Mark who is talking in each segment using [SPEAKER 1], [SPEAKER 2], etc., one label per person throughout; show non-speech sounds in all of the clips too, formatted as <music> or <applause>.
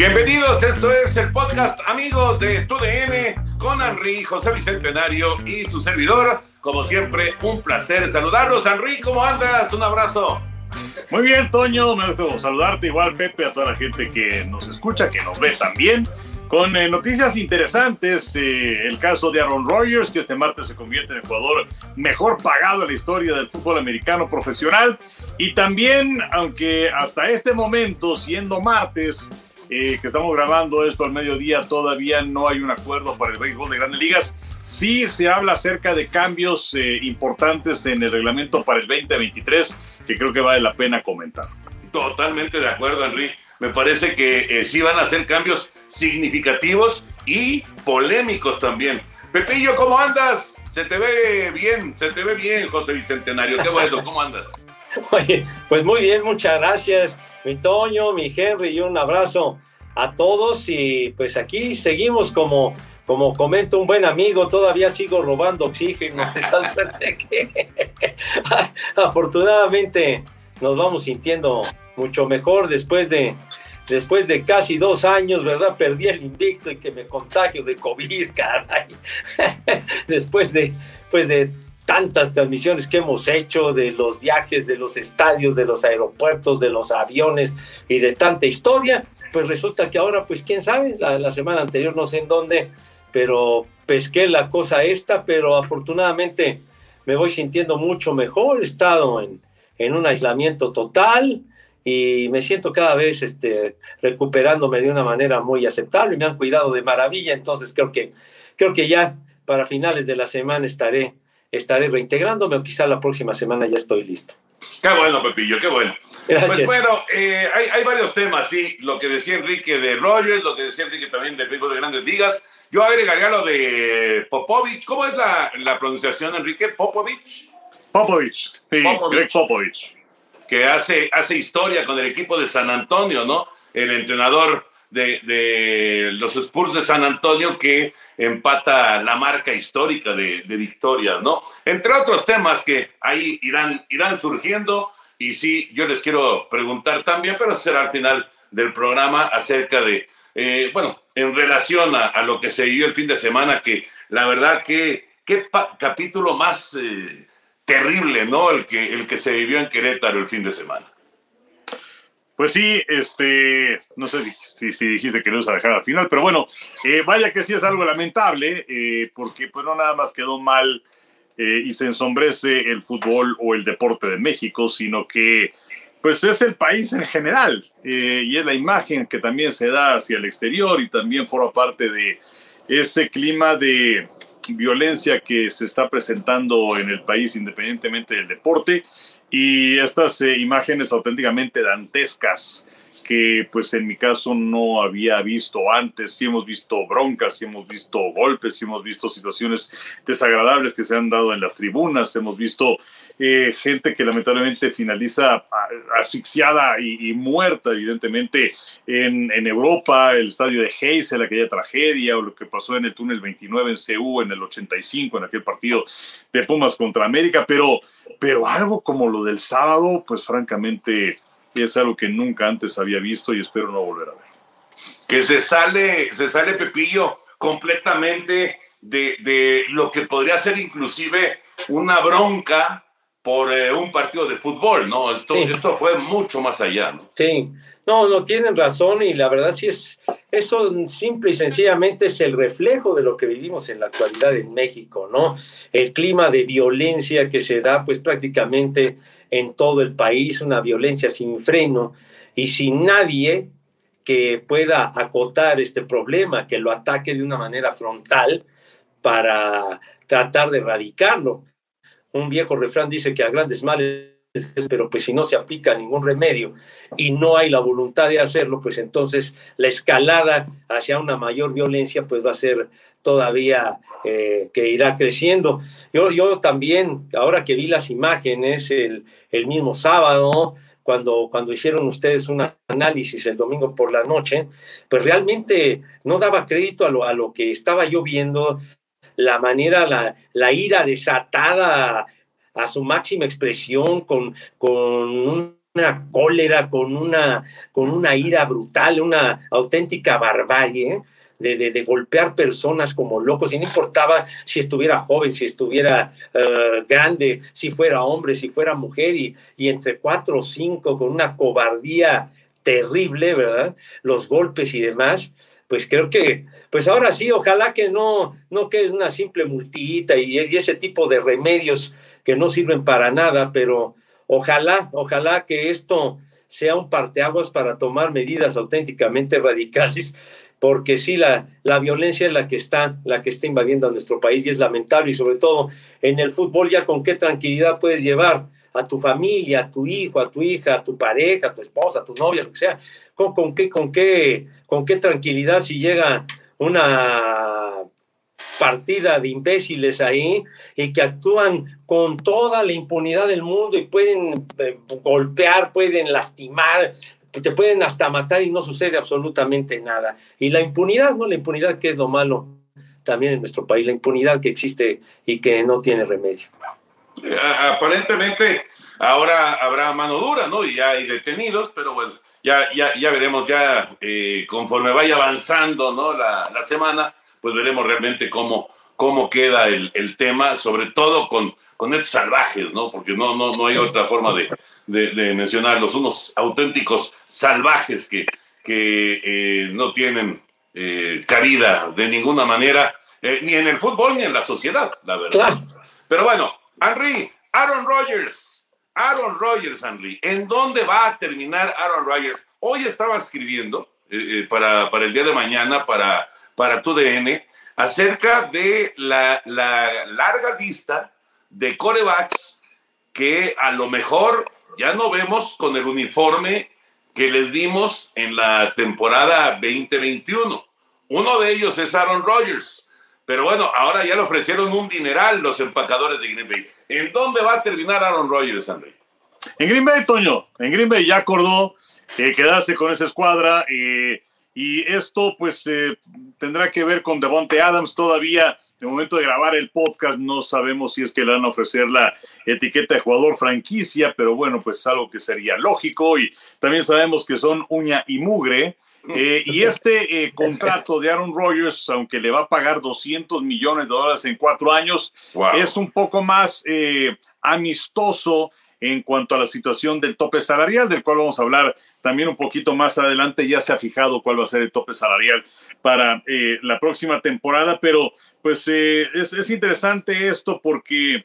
[SPEAKER 1] Bienvenidos, esto es el podcast Amigos de TUDN con Henry, José Bicentenario y su servidor. Como siempre, un placer saludarlos. Henry, ¿cómo andas? Un abrazo.
[SPEAKER 2] Muy bien, Toño, me gusta saludarte igual, Pepe, a toda la gente que nos escucha, que nos ve también. Con eh, noticias interesantes, eh, el caso de Aaron Rodgers, que este martes se convierte en el jugador mejor pagado en la historia del fútbol americano profesional. Y también, aunque hasta este momento, siendo martes, eh, que estamos grabando esto al mediodía, todavía no hay un acuerdo para el béisbol de grandes ligas. Sí se habla acerca de cambios importantes en el reglamento para el 2023, que creo que vale la pena comentar.
[SPEAKER 1] Totalmente de acuerdo, Henry me parece que eh, sí van a hacer cambios significativos y polémicos también. Pepillo, ¿cómo andas? Se te ve bien, se te ve bien, José Bicentenario. Qué bueno, ¿cómo andas? <laughs>
[SPEAKER 3] Oye, pues muy bien, muchas gracias, mi Toño, mi Henry, y un abrazo a todos. Y pues aquí seguimos como, como comenta un buen amigo, todavía sigo robando oxígeno, de tal <laughs> suerte que <laughs> afortunadamente nos vamos sintiendo mucho mejor después de, después de casi dos años, ¿verdad? Perdí el invicto y que me contagio de COVID, caray. después de, pues de tantas transmisiones que hemos hecho de los viajes, de los estadios, de los aeropuertos, de los aviones y de tanta historia, pues resulta que ahora, pues quién sabe, la, la semana anterior no sé en dónde, pero pesqué la cosa esta, pero afortunadamente me voy sintiendo mucho mejor, he estado en, en un aislamiento total, y me siento cada vez este, recuperándome de una manera muy aceptable. Me han cuidado de maravilla, entonces creo que, creo que ya para finales de la semana estaré, estaré reintegrándome o quizá la próxima semana ya estoy listo.
[SPEAKER 1] Qué bueno, Pepillo, qué bueno. Pues bueno, eh, hay, hay, varios temas, sí. Lo que decía Enrique de Rogers, lo que decía Enrique también del béisbol de grandes ligas. Yo agregaría lo de Popovich. ¿Cómo es la, la pronunciación, Enrique? ¿Popovich?
[SPEAKER 2] Popovich, sí, Popovich. Greg Popovich
[SPEAKER 1] que hace, hace historia con el equipo de San Antonio, ¿no? El entrenador de, los Spurs de San Antonio que empata la marca histórica de, de victorias, ¿no? Entre otros temas que ahí irán, irán surgiendo. Y sí, yo les quiero preguntar también, pero será al final del programa acerca de, eh, bueno, en relación a, lo que se vivió el fin de semana, que la verdad que qué capítulo más eh, terrible, ¿no? El que, el que se vivió en Querétaro el fin de semana.
[SPEAKER 2] Pues sí, este, no sé si, si dijiste que lo ibas a dejar al final, pero bueno, eh, vaya que sí es algo lamentable, eh, porque pues no nada más quedó mal eh, y se ensombrece el fútbol o el deporte de México, sino que pues es el país en general y es la imagen que también se da hacia el exterior y también forma parte de ese clima de, violencia que se está presentando en el país independientemente del deporte y estas eh, imágenes auténticamente dantescas que pues en mi caso no había visto antes. Sí hemos visto broncas, sí hemos visto golpes, sí hemos visto situaciones desagradables que se han dado en las tribunas, hemos visto eh, gente que lamentablemente finaliza asfixiada y, muerta, evidentemente, en, Europa, el estadio de Heysel, aquella tragedia, o lo que pasó en el túnel 29 en CU en el 85, en aquel partido de Pumas contra América, pero, pero algo como lo del sábado, pues francamente y es algo que nunca antes había visto y espero no volver a ver.
[SPEAKER 1] Que se sale, se sale Pepillo completamente de, de lo que podría ser inclusive una bronca por eh, un partido de fútbol, ¿no? Esto, esto fue mucho más allá, ¿no?
[SPEAKER 3] Sí, no, no tienen razón y la verdad sí es, eso simple y sencillamente es el reflejo de lo que vivimos en la actualidad en México, ¿no? El clima de violencia que se da pues prácticamente en todo el país, una violencia sin freno y sin nadie que pueda acotar este problema, que lo ataque de una manera frontal para tratar de erradicarlo. un viejo refrán dice que a grandes males pero pues si no se aplica ningún remedio y no hay la voluntad de hacerlo, pues entonces la escalada hacia una mayor violencia pues va a ser todavía eh, que irá creciendo. Yo, yo también, ahora que vi las imágenes el, el mismo sábado, cuando, cuando hicieron ustedes un análisis el domingo por la noche, pues realmente no daba crédito a lo, a lo que estaba yo viendo, la manera, la, la ira desatada a su máxima expresión, con, con una cólera, con una, con una ira brutal, una auténtica barbarie. De, de, golpear personas como locos, y no importaba si estuviera joven, si estuviera eh, grande, si fuera hombre, si fuera mujer, y, y entre cuatro o cinco con una cobardía terrible, ¿verdad? Los golpes y demás, pues creo que, pues ahora sí, ojalá que no, no quede una simple multita y, y ese tipo de remedios que no sirven para nada, pero ojalá, ojalá que esto sea un parteaguas para tomar medidas auténticamente radicales, porque sí, la, la violencia es la que está, la que está invadiendo a nuestro país y es lamentable, y sobre todo en el fútbol ya con qué tranquilidad puedes llevar a tu familia, a tu hijo, a tu hija, a tu pareja, a tu esposa, a tu novia, lo que sea, con, con qué, con qué, con qué tranquilidad si llega una partida de imbéciles ahí y que actúan con toda la impunidad del mundo y pueden eh, golpear, pueden lastimar, te pueden hasta matar y no sucede absolutamente nada. Y la impunidad, ¿no? La impunidad que es lo malo también en nuestro país, la impunidad que existe y que no tiene remedio.
[SPEAKER 1] Eh, aparentemente ahora habrá mano dura, ¿no? Y ya hay detenidos, pero bueno, ya, ya, ya veremos ya eh, conforme vaya avanzando, ¿no? La, la semana pues veremos realmente cómo, cómo queda el, el tema, sobre todo con, con estos salvajes, ¿no? Porque no, no, no hay otra forma de, de, mencionarlos, unos auténticos salvajes que, que eh, no tienen eh, cabida de ninguna manera, eh, ni en el fútbol ni en la sociedad, la verdad. Pero bueno, Henry, Aaron Rodgers, Aaron Rodgers, Henry, ¿en dónde va a terminar Aaron Rodgers? Hoy estaba escribiendo para, para el día de mañana, para para tu DN acerca de la, larga lista de corebacks que a lo mejor ya no vemos con el uniforme que les vimos en la temporada 2021. Uno de ellos es Aaron Rodgers. Pero bueno, ahora ya le ofrecieron un dineral los empacadores de Green Bay. ¿En dónde va a terminar Aaron Rodgers, André?
[SPEAKER 2] En Green Bay, Toño. En Green Bay ya acordó eh, quedarse con esa escuadra. Eh, y esto pues eh, tendrá que ver con Devonte Adams todavía. En el momento de grabar el podcast no sabemos si es que le van a ofrecer la etiqueta de jugador franquicia, pero bueno, pues algo que sería lógico y también sabemos que son uña y mugre. Eh, y este eh, contrato de Aaron Rodgers, aunque le va a pagar 200 millones de dólares en cuatro años, es un poco más amistoso en cuanto a la situación del tope salarial, del cual vamos a hablar también un poquito más adelante. Ya se ha fijado cuál va a ser el tope salarial para eh, la próxima temporada, pero pues eh, es, interesante esto porque...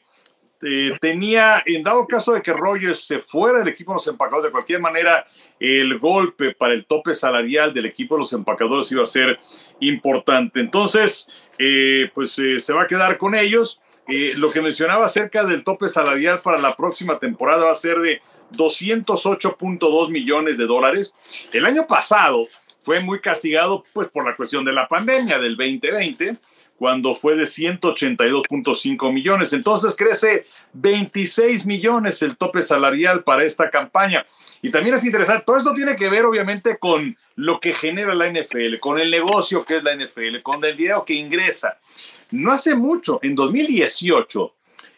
[SPEAKER 2] Eh, tenía, en dado caso de que Rogers se fuera del equipo de los empacadores, de cualquier manera, el golpe para el tope salarial del equipo de los empacadores iba a ser importante. Entonces, pues se va a quedar con ellos lo que mencionaba acerca del tope salarial para la próxima temporada va a ser de 208.2 millones de dólares. El año pasado fue muy castigado pues por la cuestión de la pandemia del 2020 cuando fue de 182.5 millones. Entonces crece 26 millones el tope salarial para esta campaña. Y también es interesante, todo esto tiene que ver obviamente con lo que genera la NFL, con el negocio que es la NFL, con el dinero que ingresa. No hace mucho, en 2018,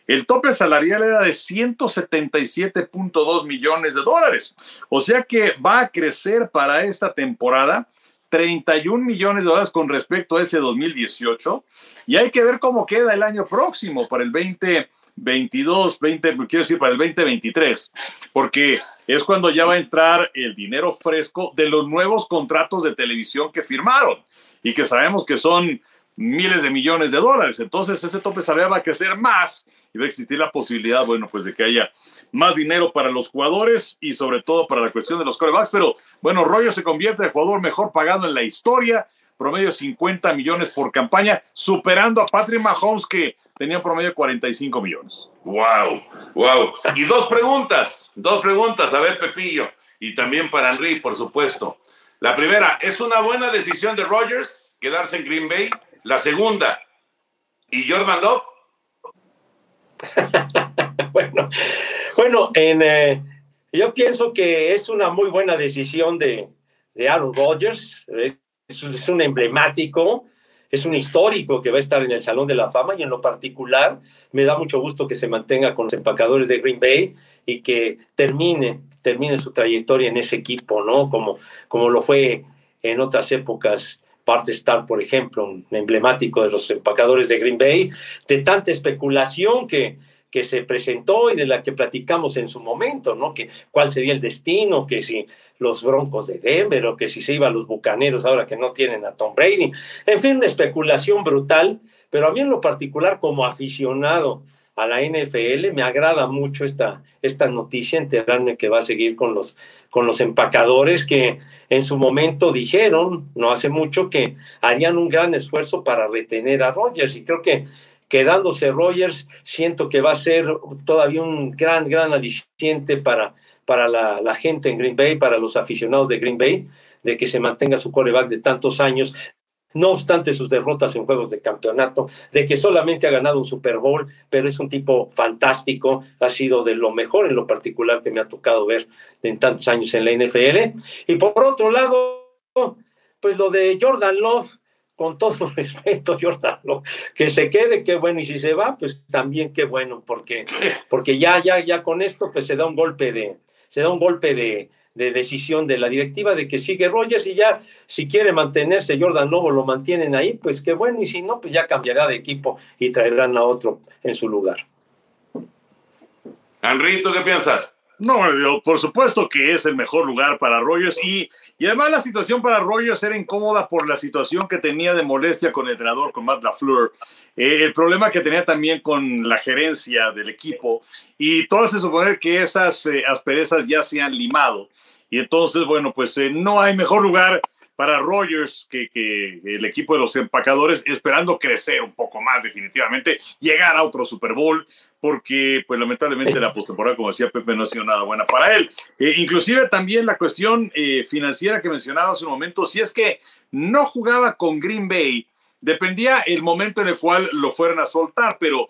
[SPEAKER 2] el tope salarial era de 177.2 millones de dólares. O sea que va a crecer para esta temporada 31 millones de dólares con respecto a ese 2018 y hay que ver cómo queda el año próximo para el 2022, 20, quiero decir para el 2023, porque es cuando ya va a entrar el dinero fresco de los nuevos contratos de televisión que firmaron y que sabemos que son miles de millones de dólares. Entonces ese tope salarial va a crecer más y va a existir la posibilidad, bueno, pues de que haya más dinero para los jugadores y sobre todo para la cuestión de los corebacks. Pero bueno, Royo se convierte en jugador mejor pagado en la historia, promedio 50 millones por campaña, superando a Patrick Mahomes que tenía promedio de 45 millones.
[SPEAKER 1] Wow, wow. Y dos preguntas, dos preguntas, a ver, Pepillo, y también para Henry, por supuesto. La primera, ¿es una buena decisión de Rogers quedarse en Green Bay? La segunda, ¿y Jordan Love? <laughs>
[SPEAKER 3] bueno, bueno en, eh, yo pienso que es una muy buena decisión de, de Aaron Rodgers. Es, es, un emblemático, es un histórico que va a estar en el Salón de la Fama y en lo particular me da mucho gusto que se mantenga con los empacadores de Green Bay y que termine, termine su trayectoria en ese equipo, ¿no? Como, como lo fue en otras épocas. Parte Star, por ejemplo, un emblemático de los empacadores de Green Bay, de tanta especulación que, que se presentó y de la que platicamos en su momento, ¿no? Que cuál sería el destino, que si los Broncos de Denver o que si se iban los Bucaneros ahora que no tienen a Tom Brady. En fin, una especulación brutal, pero a mí en lo particular como aficionado a la NFL me agrada mucho esta, esta noticia, enterarme que va a seguir con los, con los empacadores que en su momento dijeron, no hace mucho, que harían un gran esfuerzo para retener a Rogers y creo que quedándose Rogers, siento que va a ser todavía un gran, gran aliciente para, para la, la, gente en Green Bay, para los aficionados de Green Bay, de que se mantenga su coreback de tantos años, no obstante sus derrotas en juegos de campeonato, de que solamente ha ganado un Super Bowl, pero es un tipo fantástico, ha sido de lo mejor en lo particular que me ha tocado ver en tantos años en la NFL. Y por otro lado, pues lo de Jordan Love, con todo <laughs> respeto, Jordan, que se quede, qué bueno, y si se va, pues también qué bueno, porque, porque ya, ya, ya con esto, pues se da un golpe de, se da un golpe de, de decisión de la directiva de que sigue Rogers y ya si quiere mantenerse Jordan Lobo lo mantienen ahí, pues qué bueno, y si no, pues ya cambiará de equipo y traerán a otro en su lugar.
[SPEAKER 1] Henry, ¿tú qué piensas?
[SPEAKER 2] No, por supuesto que es el mejor lugar para Rogers y, y además la situación para Rogers era incómoda por la situación que tenía de molestia con el entrenador, con Matt LaFleur, eh, el problema que tenía también con la gerencia del equipo. Y todo hace suponer que esas eh, asperezas ya se han limado. Y entonces, bueno, pues eh, no hay mejor lugar para Rogers que, que, el equipo de los empacadores, esperando crecer un poco más definitivamente, llegar a otro Super Bowl, porque pues lamentablemente la postemporada, como decía Pepe, no ha sido nada buena para él. Eh, inclusive también la cuestión eh, financiera que mencionaba hace un momento, si es que no jugaba con Green Bay, dependía el momento en el cual lo fueran a soltar, pero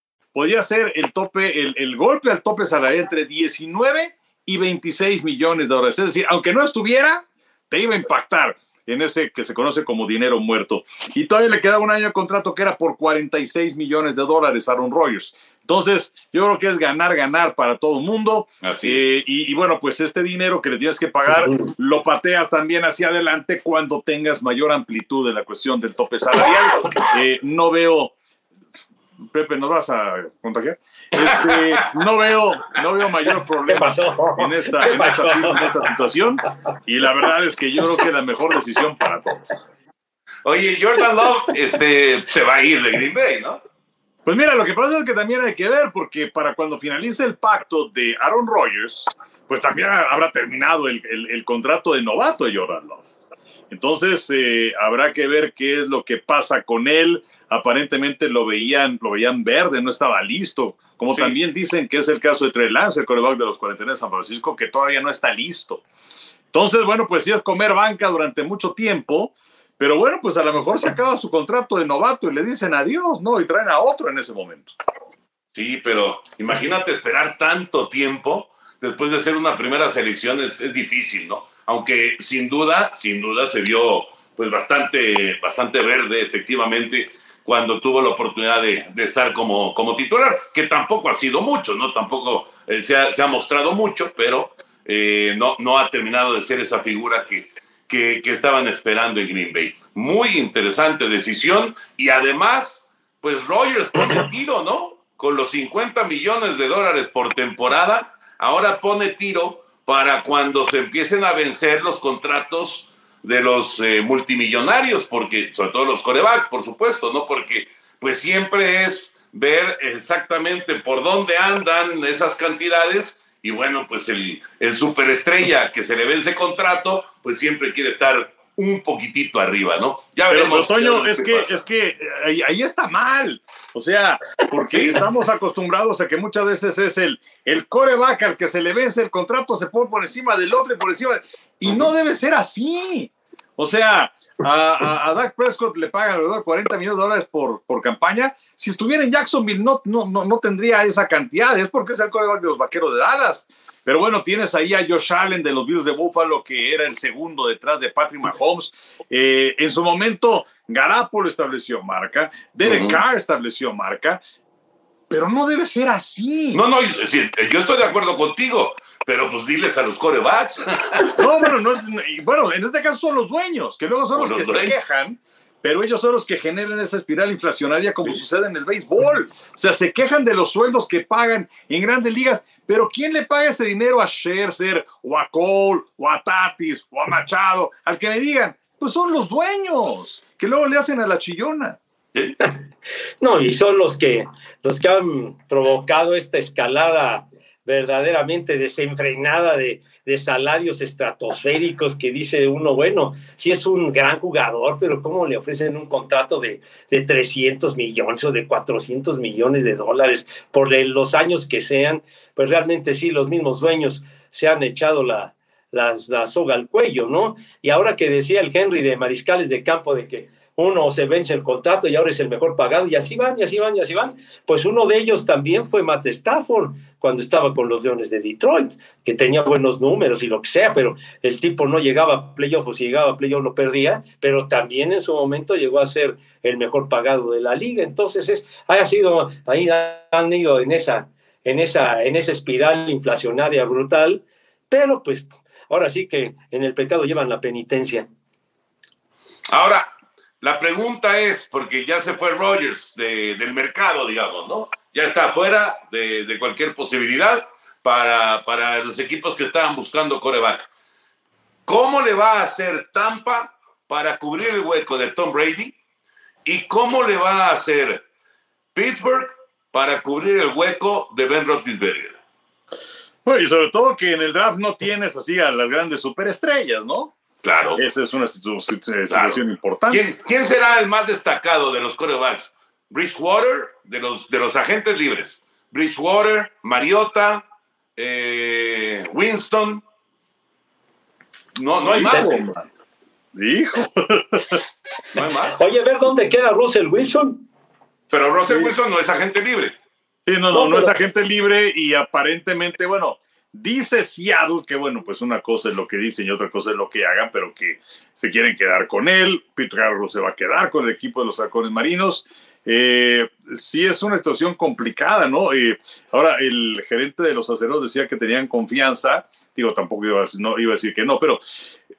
[SPEAKER 2] Podía ser el tope, el, el, golpe al tope salarial entre 19 y 26 millones de dólares. Es decir, aunque no estuviera, te iba a impactar en ese que se conoce como dinero muerto. Y todavía le quedaba un año de contrato que era por 46 millones de dólares a Aaron Rodgers. Entonces, yo creo que es ganar, ganar para todo el mundo. Eh, y, y, bueno, pues este dinero que le tienes que pagar, lo pateas también hacia adelante cuando tengas mayor amplitud en la cuestión del tope salarial. <laughs> Eh, no veo Pepe, ¿nos vas a contagiar? Este, no, veo, no veo mayor problema en esta, en, esta, en esta situación y la verdad es que yo creo que es la mejor decisión para todos.
[SPEAKER 1] Oye, Jordan Love este, se va a ir de Green Bay, ¿no?
[SPEAKER 2] Pues mira, lo que pasa es que también hay que ver, porque para cuando finalice el pacto de Aaron Rodgers, pues también habrá terminado el, el, el contrato de novato de Jordan Love. Entonces, eh, habrá que ver qué es lo que pasa con él. Aparentemente lo veían, lo veían verde, no estaba listo. Como sí. también dicen que es el caso de Trey Lance, el coreback de los 49 de San Francisco, que todavía no está listo. Entonces, bueno, pues sí es comer banca durante mucho tiempo, pero bueno, pues a lo mejor se acaba su contrato de novato y le dicen adiós, ¿no? Y traen a otro en ese momento.
[SPEAKER 1] Sí, pero imagínate esperar tanto tiempo después de hacer una primera selección, es, es difícil, ¿no? aunque sin duda, sin duda se vio pues bastante, bastante verde efectivamente cuando tuvo la oportunidad de, de estar como, como titular, que tampoco ha sido mucho, ¿no? Tampoco eh, se, ha, se, ha, mostrado mucho, pero eh, no, no ha terminado de ser esa figura que, que, que, estaban esperando en Green Bay. Muy interesante decisión y además pues Rogers <clears throat> pone tiro, ¿no? Con los 50 millones de dólares por temporada, ahora pone tiro para cuando se empiecen a vencer los contratos de los eh, multimillonarios, porque sobre todo los corebacks, por supuesto, ¿no? Porque pues siempre es ver exactamente por dónde andan esas cantidades y bueno, pues el, el superestrella que se le vence contrato, pues siempre quiere estar un poquitito arriba, ¿no?
[SPEAKER 2] Ya veremos. Pero, es que, es que ahí, está mal. O sea, porque estamos acostumbrados a que muchas veces es el, el coreback al que se le vence el contrato, se pone por encima del otro y por encima. Y no debe ser así. O sea, a, a, Dak Prescott le pagan alrededor de 40 millones de dólares por, por campaña. Si estuviera en Jacksonville, no, no, no, no tendría esa cantidad. Es porque es el coreback de los vaqueros de Dallas. Pero bueno, tienes ahí a Josh Allen de los Bills de Buffalo, que era el segundo detrás de Patrick Mahomes. Eh, en su momento, Garapolo estableció marca, Derek Carr estableció marca, pero no debe ser así.
[SPEAKER 1] No, no, yo estoy de acuerdo contigo, pero pues diles a los corebacks.
[SPEAKER 2] No, bueno, no, bueno, en este caso son los dueños, que luego son los, que se quejan pero ellos son los que generan esa espiral inflacionaria como sucede en el béisbol. O sea, se quejan de los sueldos que pagan en grandes ligas, pero ¿quién le paga ese dinero a Scherzer o a Cole o a Tatis o a Machado? Al que me digan, pues son los dueños, que luego le hacen a la chillona. <laughs>
[SPEAKER 3] No, y son los que, los que han provocado esta escalada verdaderamente desenfrenada de, de, salarios estratosféricos que dice uno, bueno, sí es un gran jugador, pero ¿cómo le ofrecen un contrato de, de 300 millones o de 400 millones de dólares por los años que sean? Pues realmente sí, los mismos dueños se han echado la, la, la soga al cuello, ¿no? Y ahora que decía el Henry de Mariscales de Campo de que uno se vence el contrato y ahora es el mejor pagado, y así van, y así van, y así van. Pues uno de ellos también fue Matt Stafford cuando estaba con los Leones de Detroit, que tenía buenos números y lo que sea, pero el tipo no llegaba a playoff o si llegaba a playoff lo perdía, pero también en su momento llegó a ser el mejor pagado de la liga. Entonces, es, ha sido, ahí han ido en esa, en esa, en esa espiral inflacionaria brutal, pero pues ahora sí que en el pecado llevan la penitencia.
[SPEAKER 1] Ahora, la pregunta es, porque ya se fue Rogers del mercado, digamos, ¿no? Ya está fuera de, cualquier posibilidad para, para, los equipos que estaban buscando coreback. ¿Cómo le va a hacer Tampa para cubrir el hueco de Tom Brady? ¿Y cómo le va a hacer Pittsburgh para cubrir el hueco de Ben Roethlisberger?
[SPEAKER 2] Bueno, y sobre todo que en el draft no tienes así a las grandes superestrellas, ¿no?
[SPEAKER 1] Claro.
[SPEAKER 2] Esa es una situación importante.
[SPEAKER 1] ¿Quién, será el más destacado de los corebacks? Bridgewater, de los, de los agentes libres. Bridgewater, Mariota, eh, Winston. No, no hay más.
[SPEAKER 2] Hijo. <laughs>
[SPEAKER 3] No hay más. Oye, a ver dónde queda Russell Wilson.
[SPEAKER 1] Pero Russell Wilson no es agente libre.
[SPEAKER 2] Sí, no, no, no, es agente libre y aparentemente, bueno, Dice Seattle que, bueno, pues una cosa es lo que dicen y otra cosa es lo que hagan, pero que se quieren quedar con él. Peter Carlos se va a quedar con el equipo de los halcones marinos. Eh, sí es una situación complicada, ¿no? Eh, ahora, el gerente de los aceros decía que tenían confianza, digo, tampoco iba a, no, iba a decir que no, pero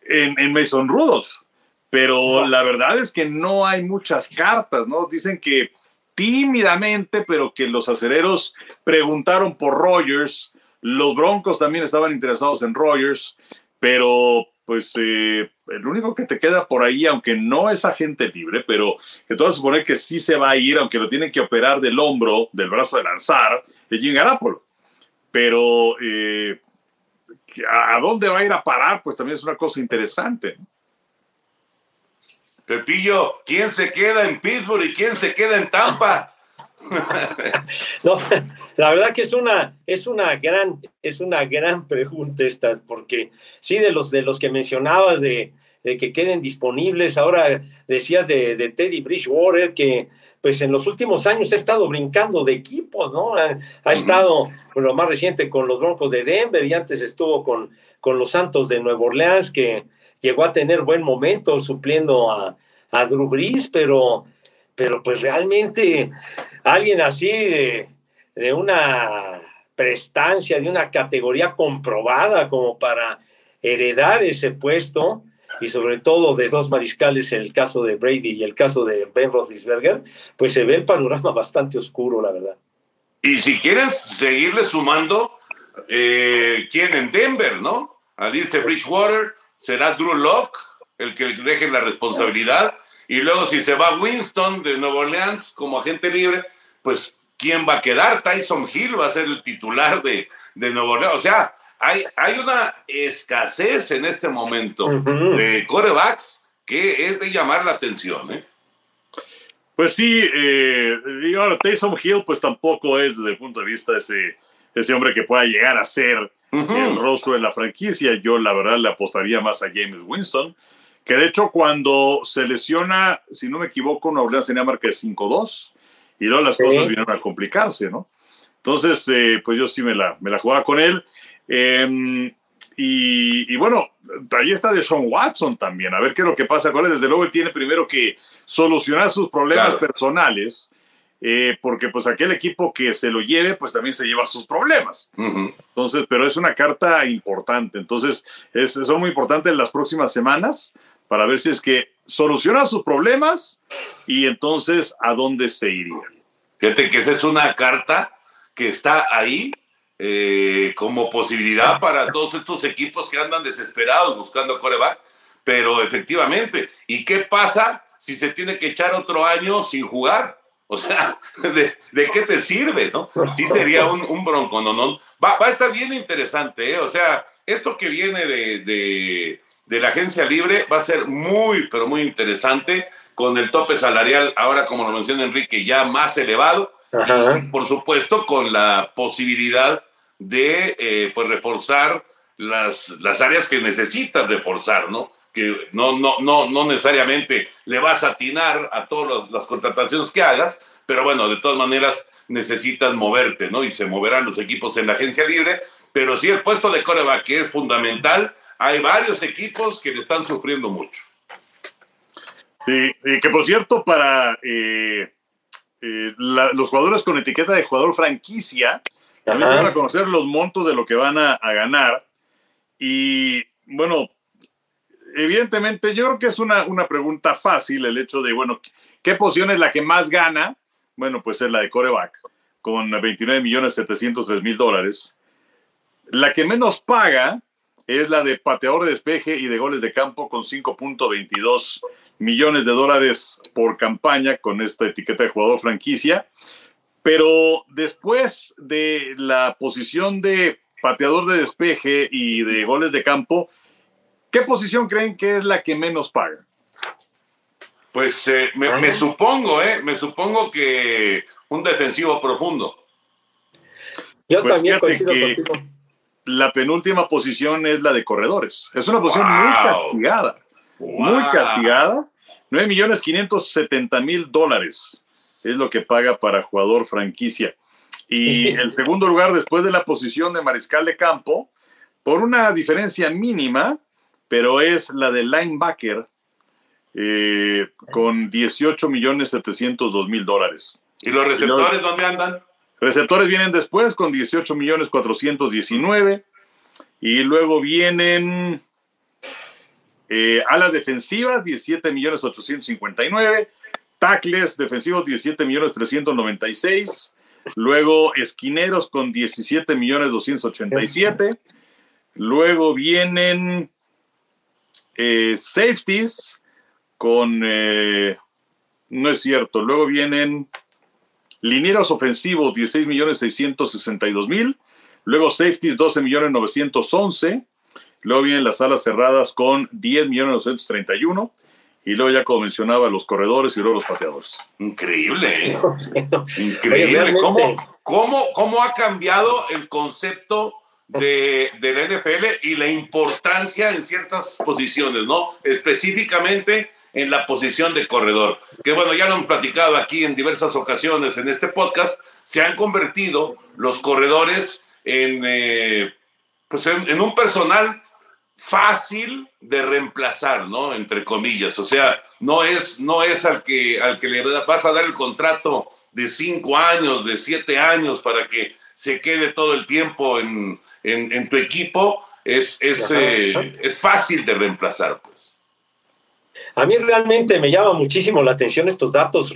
[SPEAKER 2] en, en Mason Rudolph. Pero la verdad es que no hay muchas cartas, ¿no? Dicen que tímidamente, pero que los acereros preguntaron por Rogers los Broncos también estaban interesados en Rogers, pero pues eh, el único que te queda por ahí, aunque no es agente libre, pero que todo suponer que sí se va a ir, aunque lo tienen que operar del hombro, del brazo de lanzar, es Jim Garapolo. Pero eh, a dónde va a ir a parar, pues también es una cosa interesante.
[SPEAKER 1] Pepillo, ¿quién se queda en Pittsburgh y quién se queda en Tampa? <laughs>
[SPEAKER 3] no, la verdad que es una, es una gran, es una gran pregunta esta, porque sí, de los, de los que mencionabas de, que queden disponibles, ahora decías de, Teddy Bridgewater, que pues en los últimos años ha estado brincando de equipos, ¿no? Ha, estado, lo más reciente, con los Broncos de Denver y antes estuvo con, con los Santos de Nueva Orleans, que llegó a tener buen momento supliendo a, a Drew Brees, pero, pero pues realmente alguien así de, una prestancia, de una categoría comprobada como para heredar ese puesto, y sobre todo de dos mariscales en el caso de Brady y el caso de Ben Roethlisberger, pues se ve el panorama <laughs> bastante oscuro, la verdad.
[SPEAKER 1] Y si quieres seguirle sumando, eh, ¿quién en Denver, no? Alice Bridgewater, será Drew Locke el que deje la responsabilidad. Y luego si se va Winston de Nueva Orleans como agente libre, pues ¿quién va a quedar? Tyson Hill va a ser el titular de, de Nueva Orleans. O sea, hay, hay una escasez en este momento de corebacks que es de llamar la atención. ¿eh?
[SPEAKER 2] Pues sí, eh, y ahora Taysom Hill pues tampoco es desde el punto de vista de ese, ese hombre que pueda llegar a ser el rostro de la franquicia. Yo la verdad le apostaría más a James Winston, que de hecho cuando se lesiona, si no me equivoco, Nueva Orleans tenía marca de 5-2 y luego las cosas vinieron a complicarse, ¿no? Entonces, eh, pues yo sí me la, me la jugaba con él. Em, y, bueno, ahí está de Sean Watson también. A ver qué es lo que pasa con él. Desde luego, él tiene primero que solucionar sus problemas personales, eh, porque pues aquel equipo que se lo lleve, pues también se lleva sus problemas. Entonces, pero es una carta importante. Entonces, es, son muy importantes las próximas semanas para ver si es que soluciona sus problemas y entonces a dónde se iría.
[SPEAKER 1] Fíjate que esa es una carta que está ahí eh, como posibilidad para todos estos equipos que andan desesperados buscando coreback, pero efectivamente, ¿y qué pasa si se tiene que echar otro año sin jugar? O sea, <laughs> ¿de, qué te sirve, no? Sí sería un, un bronco, ¿no? no va, va, a estar bien interesante, ¿eh? O sea, esto que viene de, de, de la agencia libre va a ser muy, pero muy interesante, con el tope salarial, ahora como lo menciona Enrique, ya más elevado, y, por supuesto con la posibilidad de eh, pues reforzar las, las áreas que necesitas reforzar, ¿no? Que no, no, no, no necesariamente le vas a atinar a todas las contrataciones que hagas, pero bueno, de todas maneras necesitas moverte, ¿no? Y se moverán los equipos en la agencia libre, pero sí el puesto de coreback que es fundamental, hay varios equipos que le están sufriendo mucho.
[SPEAKER 2] Sí, que por cierto, para eh, eh, los jugadores con etiqueta de jugador franquicia, también se van a conocer los montos de lo que van a, ganar. Y bueno, evidentemente yo creo que es una, una, pregunta fácil el hecho de, bueno, ¿qué posición es la que más gana? Bueno, pues es la de coreback, con 29 millones 703 mil dólares. La que menos paga es la de pateador de despeje y de goles de campo con 5.22 millones de dólares por campaña con esta etiqueta de jugador franquicia. Pero después de la posición de pateador de despeje y de goles de campo, ¿qué posición creen que es la que menos paga?
[SPEAKER 1] Pues eh, me, supongo, ¿eh? Me supongo que un defensivo profundo.
[SPEAKER 3] Yo pues también coincido que
[SPEAKER 2] La penúltima posición es la de corredores. Es una posición muy castigada. Muy castigada. 9 millones 570 mil dólares es lo que paga para jugador franquicia. Y <laughs> el segundo lugar después de la posición de mariscal de campo, por una diferencia mínima, pero es la de linebacker eh, con 18 millones 702 mil dólares.
[SPEAKER 1] ¿Y los receptores dónde andan?
[SPEAKER 2] Receptores vienen después con 18 millones 419 y luego vienen eh, alas defensivas 17 millones 859 Tackles defensivos 17 millones 396. Luego esquineros con 17 millones 287. Luego vienen eh, safeties con... Eh, no es cierto. Luego vienen linieros ofensivos 16 millones 662 mil. Luego safeties 12 millones 911. Luego vienen las alas cerradas con 10 millones 931 y luego ya como mencionaba los corredores y luego los pateadores.
[SPEAKER 1] Increíble, ¿eh? <laughs> Increíble. ¿Cómo, cómo, ¿Cómo, ha cambiado el concepto de, de, la NFL y la importancia en ciertas posiciones, ¿no? Específicamente en la posición de corredor. Que bueno, ya lo han platicado aquí en diversas ocasiones en este podcast, se han convertido los corredores en, eh, pues en un personal fácil de reemplazar, ¿no? Entre comillas. O sea, no es, no es al, que, al que le vas a dar el contrato de cinco años, de siete años para que se quede todo el tiempo en, en, tu equipo. Es, es, eh, es fácil de reemplazar, pues.
[SPEAKER 3] A mí realmente me llama muchísimo la atención estos datos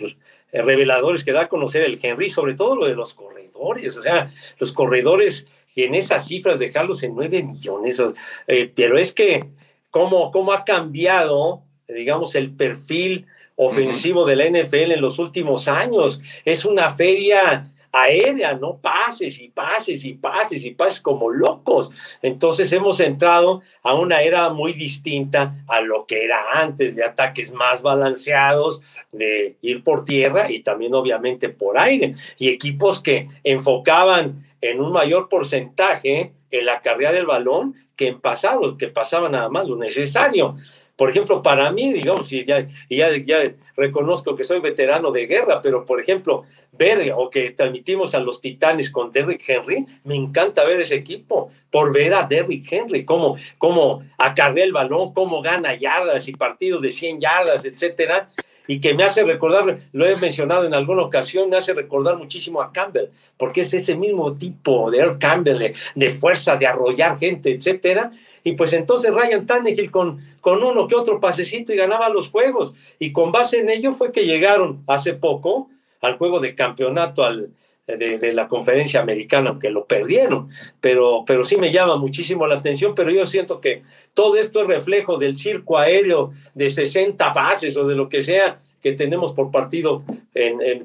[SPEAKER 3] eh, reveladores que da a conocer el Henry, sobre todo lo de los corredores, o sea, los corredores en esas cifras dejarlos en 9 millones, eh, pero es que cómo, cómo ha cambiado, digamos, el perfil ofensivo de la NFL en los últimos años. Es una feria aérea, ¿no? Pases y pases y pases y pases como locos. Entonces hemos entrado a una era muy distinta a lo que era antes, de ataques más balanceados, de ir por tierra y también obviamente por aire. Y equipos que enfocaban en un mayor porcentaje en la carrera del balón que en pasados, que pasaban nada más lo necesario. Por ejemplo, para mí, digamos, y ya, ya, ya reconozco que soy veterano de guerra, pero por ejemplo, ver o que transmitimos a los Titanes con Derrick Henry, me encanta ver ese equipo, por ver a Derrick Henry, cómo, cómo acarrea el balón, cómo gana yardas y partidos de 100 yardas, etcétera, y que me hace recordar, lo he mencionado en alguna ocasión, me hace recordar muchísimo a Campbell, porque es ese mismo tipo de Earl Campbell, de, de fuerza, de arrollar gente, etcétera, y pues entonces Ryan Tannehill con, con uno que otro pasecito y ganaba los juegos. Y con base en ello fue que llegaron hace poco al juego de campeonato al, de, la conferencia americana, aunque lo perdieron. Pero, pero sí me llama muchísimo la atención, pero yo siento que todo esto es reflejo del circo aéreo de 60 bases o de lo que sea que tenemos por partido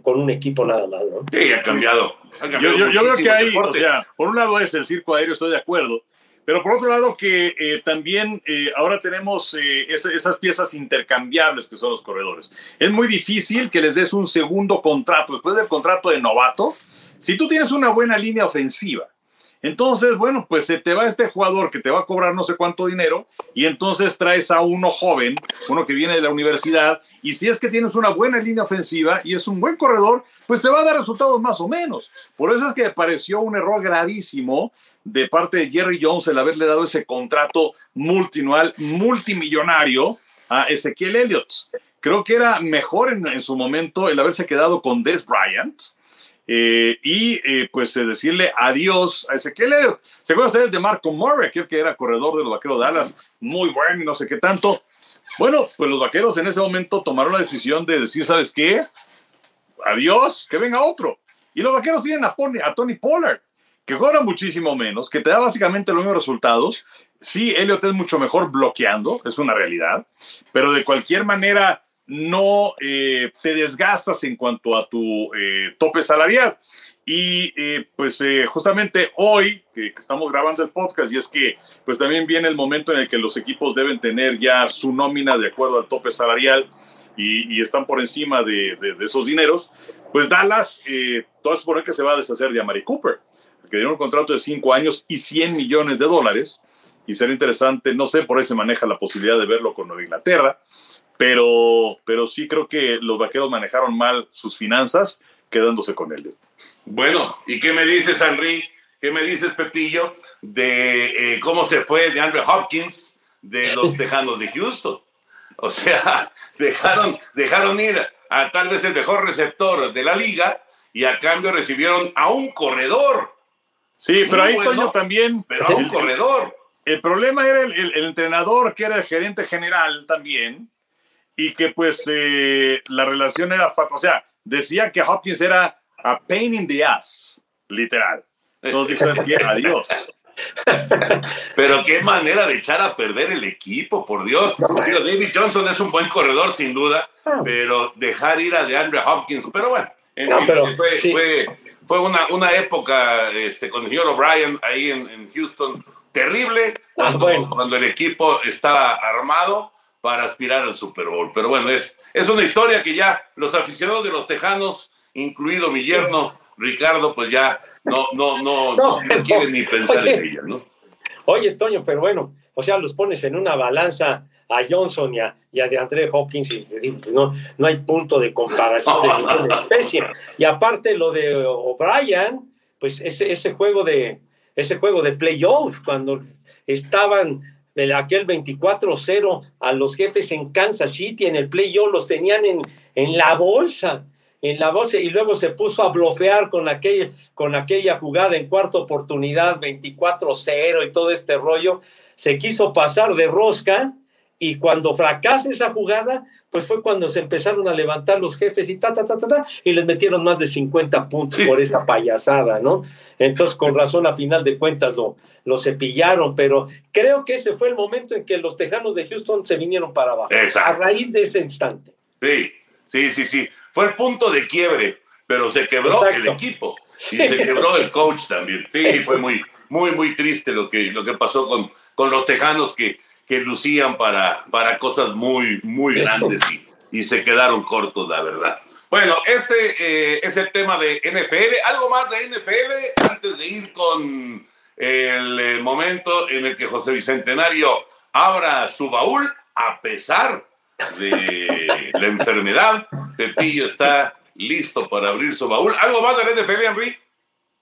[SPEAKER 3] con un equipo nada más. ¿no?
[SPEAKER 1] Sí, ha cambiado.
[SPEAKER 2] yo, yo, veo que hay, o sea, por un lado es el circo aéreo, estoy de acuerdo, pero por otro lado, que eh, también eh, ahora tenemos eh, esas piezas intercambiables que son los corredores. Es muy difícil que les des un segundo contrato después del contrato de novato. Si tú tienes una buena línea ofensiva, entonces, bueno, pues se te va este jugador que te va a cobrar no sé cuánto dinero y entonces traes a uno joven, uno que viene de la universidad, y si es que tienes una buena línea ofensiva y es un buen corredor, pues te va a dar resultados más o menos. Por eso es que me pareció un error gravísimo de parte de Jerry Jones el haberle dado ese contrato multinual, multimillonario a Ezequiel Elliott. Creo que era mejor en, su momento el haberse quedado con Des Bryant eh, y eh, pues eh, decirle adiós a Ezequiel Elliott. ¿Se acuerdan ustedes de Marco Murray, que era corredor de los Vaqueros de Dallas? Muy bueno y no sé qué tanto. Bueno, pues los Vaqueros en ese momento tomaron la decisión de decir, ¿sabes qué? Adiós, que venga otro. Y los Vaqueros tienen a, a Tony Pollard que cobra muchísimo menos, que te da básicamente los mismos resultados. Sí, Elliot es mucho mejor bloqueando, es una realidad, pero de cualquier manera no eh, te desgastas en cuanto a tu eh, tope salarial. Y eh, pues justamente hoy que, estamos grabando el podcast y es que pues también viene el momento en el que los equipos deben tener ya su nómina de acuerdo al tope salarial y, están por encima de, esos dineros, pues Dallas, todo es por que se va a deshacer de Amari Cooper que dieron un contrato de cinco años y 100 millones de dólares. Y sería interesante, no sé, por ahí se maneja la posibilidad de verlo con Nueva Inglaterra, pero, pero sí creo que los vaqueros manejaron mal sus finanzas quedándose con él.
[SPEAKER 1] Bueno, ¿y qué me dices, Henry? ¿Qué me dices, Pepillo, de eh, cómo se fue de Andrew Hopkins de los <laughs> Tejanos de Houston? O sea, <laughs> dejaron, dejaron ir a tal vez el mejor receptor de la liga y a cambio recibieron a un corredor
[SPEAKER 2] Sí, pero ahí Toño también.
[SPEAKER 1] Pero a un corredor.
[SPEAKER 2] El problema era el, entrenador, que era el gerente general también, y que pues eh, la relación era O sea, decía que Hopkins era a pain in the ass, literal. Entonces, ¿sabes qué? Adiós. <laughs>
[SPEAKER 1] Pero qué manera de echar a perder el equipo, por Dios. David Johnson es un buen corredor, sin duda, pero dejar ir a DeAndre Hopkins, pero bueno, fue, fue una, una época este, con el señor O'Brien ahí en, Houston terrible, ah, cuando, el equipo estaba armado para aspirar al Super Bowl. Pero bueno, es, es una historia que ya los aficionados de los Tejanos, incluido mi yerno Ricardo, pues ya no, no, no, <laughs> no, quieren ni pensar en ella, ¿no?
[SPEAKER 3] Oye, Toño, pero bueno, o sea, los pones en una balanza a Johnson y a, de André Hopkins y no, no hay punto de comparación de <laughs> ninguna especie. Y aparte lo de O'Brien, pues ese, ese juego de ese juego de playoff, cuando estaban de aquel 24-0 a los jefes en Kansas City en el playoff, los tenían en, en la bolsa, en la bolsa, y luego se puso a bloquear con aquella, con aquella jugada en cuarta oportunidad, 24-0 y todo este rollo, se quiso pasar de rosca y cuando fracasa esa jugada, pues fue cuando se empezaron a levantar los jefes y ta, ta, ta, ta, ta, y les metieron más de 50 puntos por esa payasada, ¿no? Entonces, con razón, a final de cuentas lo, lo cepillaron, pero creo que ese fue el momento en que los Tejanos de Houston se vinieron para abajo, a raíz de ese instante.
[SPEAKER 1] Sí, sí, sí, sí. Fue el punto de quiebre, pero se quebró el equipo y se quebró el coach también. Sí, fue muy, muy, muy triste lo que, lo que pasó con, con los Tejanos que que lucían para, para cosas muy, muy grandes y, y se quedaron cortos, la verdad. Bueno, este eh, es el tema de NFL. ¿Algo más de NFL antes de ir con el, eh, momento en el que José Bicentenario abra su baúl a pesar de <laughs> la enfermedad? Pepillo está listo para abrir su baúl. ¿Algo más de NFL, Henry?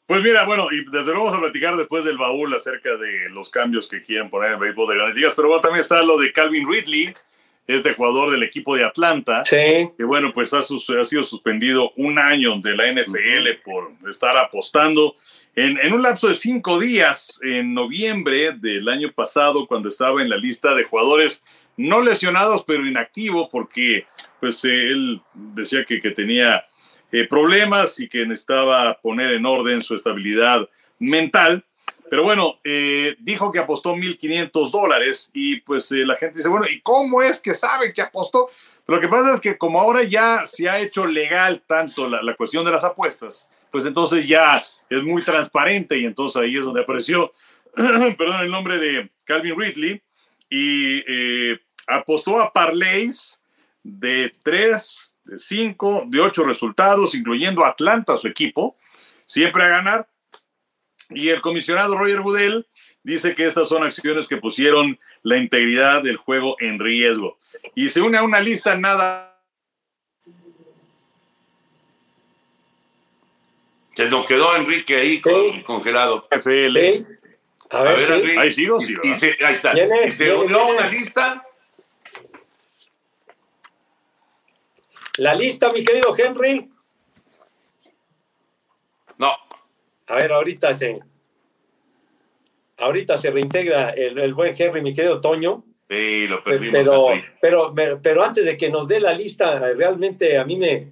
[SPEAKER 2] Pues mira, bueno, y desde luego vamos a platicar después del baúl acerca de los cambios que quieren poner en el béisbol de grandes ligas, pero bueno, también está lo de Calvin Ridley, este jugador del equipo de Atlanta,
[SPEAKER 3] sí.
[SPEAKER 2] que bueno, pues ha, ha, sido suspendido un año de la NFL por estar apostando en, en, un lapso de cinco días en noviembre del año pasado, cuando estaba en la lista de jugadores no lesionados, pero inactivo, porque pues eh, él decía que, que tenía eh, problemas y que necesitaba poner en orden su estabilidad mental. Pero bueno, eh, dijo que apostó 1.500 dólares y pues eh, la gente dice, bueno, ¿y cómo es que sabe que apostó? Pero lo que pasa es que como ahora ya se ha hecho legal tanto la, cuestión de las apuestas, pues entonces ya es muy transparente y entonces ahí es donde apareció, <clears throat> perdón, el nombre de Calvin Ridley y apostó a parlays de tres cinco, de ocho resultados, incluyendo Atlanta, su equipo, siempre a ganar. Y el comisionado Roger Goodell dice que estas son acciones que pusieron la integridad del juego en riesgo. Y se une a una lista nada.
[SPEAKER 1] Se nos quedó Enrique ahí con, congelado.
[SPEAKER 2] FL.
[SPEAKER 3] A ver, sí.
[SPEAKER 1] Enrique.
[SPEAKER 2] Ahí sigo.
[SPEAKER 1] Y, y se, ahí está. Y se unió a una lista
[SPEAKER 3] La lista, mi querido Henry.
[SPEAKER 1] No.
[SPEAKER 3] A ver, ahorita se. Ahorita se reintegra el, el buen Henry, mi querido Toño.
[SPEAKER 1] Sí, lo perdimos.
[SPEAKER 3] Pero, pero, pero, antes de que nos dé la lista, realmente a mí me,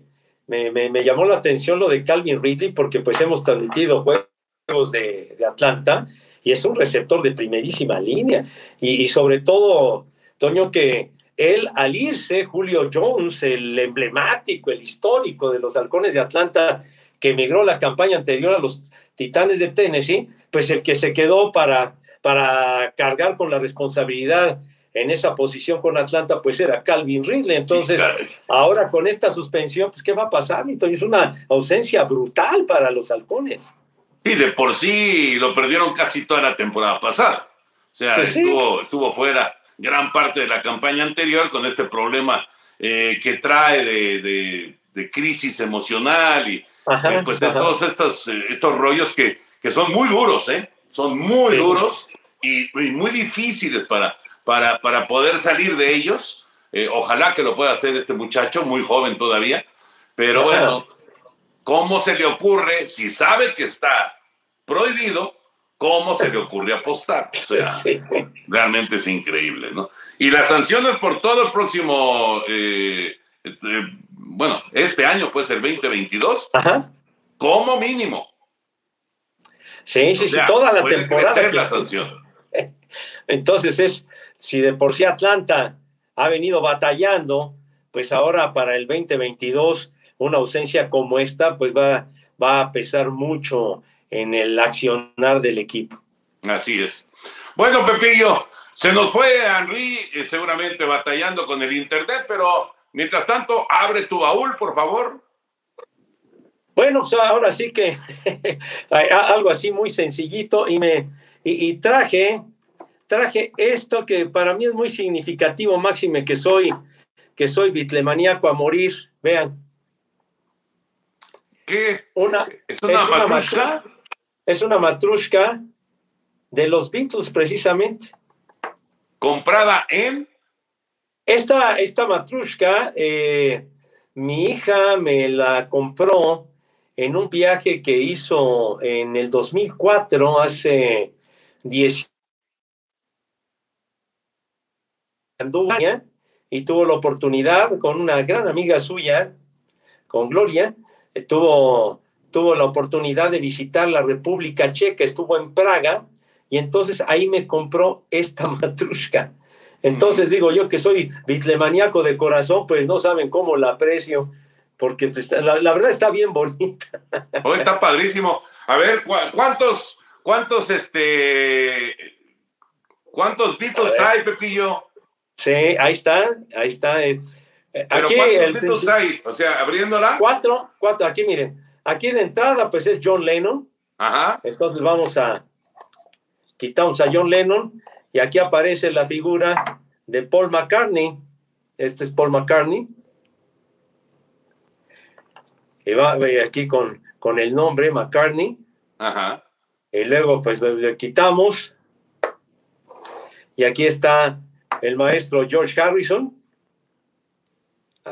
[SPEAKER 3] me, me, me, llamó la atención lo de Calvin Ridley, porque pues hemos transmitido juegos de, de Atlanta y es un receptor de primerísima línea. Y, y sobre todo, Toño, que, él al irse, Julio Jones, el emblemático, el histórico de los halcones de Atlanta, que emigró la campaña anterior a los Titanes de Tennessee, pues el que se quedó para, para cargar con la responsabilidad en esa posición con Atlanta, pues era Calvin Ridley. Entonces, ahora con esta suspensión, pues ¿qué va a pasar, Es una ausencia brutal para los halcones.
[SPEAKER 1] Sí, de por sí lo perdieron casi toda la temporada pasada. O sea, pues estuvo, estuvo fuera gran parte de la campaña anterior con este problema eh, que trae de, de, de, crisis emocional y ajá, eh, pues de ajá. todos estos, eh, estos rollos que, que, son muy duros, ¿eh? Son muy sí. duros y, y, muy difíciles para, para, para poder salir de ellos. Eh, ojalá que lo pueda hacer este muchacho, muy joven todavía, pero ajá. bueno, ¿cómo se le ocurre si sabe que está prohibido? ¿Cómo se le ocurre apostar? O sea, <laughs> sí. realmente es increíble, ¿no? Y las sanciones por todo el próximo, eh, eh, bueno, este año, pues el 2022,
[SPEAKER 3] Ajá.
[SPEAKER 1] como mínimo.
[SPEAKER 3] Sí, sí, o sea, sí, toda la temporada.
[SPEAKER 1] la sanción. <laughs>
[SPEAKER 3] Entonces es, si de por sí Atlanta ha venido batallando, pues ahora para el 2022 una ausencia como esta, pues va, va a pesar mucho en el accionar del equipo.
[SPEAKER 1] Así es. Bueno, Pepillo, se nos fue Henry, eh, seguramente batallando con el internet, pero mientras tanto, abre tu baúl, por favor.
[SPEAKER 3] Bueno, pues ahora sí que <laughs> algo así muy sencillito y me y, y, traje traje esto que para mí es muy significativo, máxime que soy que soy bitlemaníaco a morir. Vean.
[SPEAKER 1] ¿Qué?
[SPEAKER 3] Una,
[SPEAKER 1] ¿Es una,
[SPEAKER 3] es
[SPEAKER 1] matrushka?
[SPEAKER 3] Es una matrushka de los Beatles, precisamente.
[SPEAKER 1] ¿Comprada en?
[SPEAKER 3] Esta, esta matrushka, eh, mi hija me la compró en un viaje que hizo en el 2004, hace 10 anduvo y tuvo la oportunidad con una gran amiga suya, con Gloria, eh, tuvo, tuvo la oportunidad de visitar la República Checa, estuvo en Praga y entonces ahí me compró esta <laughs> matrushka. Entonces digo yo que soy bitlemaniaco de corazón, pues no saben cómo la aprecio, porque pues, la, verdad está bien bonita. <laughs>
[SPEAKER 1] Hoy está padrísimo. A ver, ¿cuántos, cuántos, este, cuántos Beatles hay, Pepillo?
[SPEAKER 3] Sí, ahí está, ahí está. Eh,
[SPEAKER 1] aquí ¿cuántos Beatles hay? O sea, abriéndola.
[SPEAKER 3] Cuatro, cuatro, aquí miren. Aquí de entrada, pues es John Lennon.
[SPEAKER 1] Ajá.
[SPEAKER 3] Entonces vamos a, quitamos a John Lennon y aquí aparece la figura de Paul McCartney. Este es Paul McCartney. Y va aquí con, con el nombre McCartney.
[SPEAKER 1] Ajá.
[SPEAKER 3] Y luego pues le quitamos. Y aquí está el maestro George Harrison.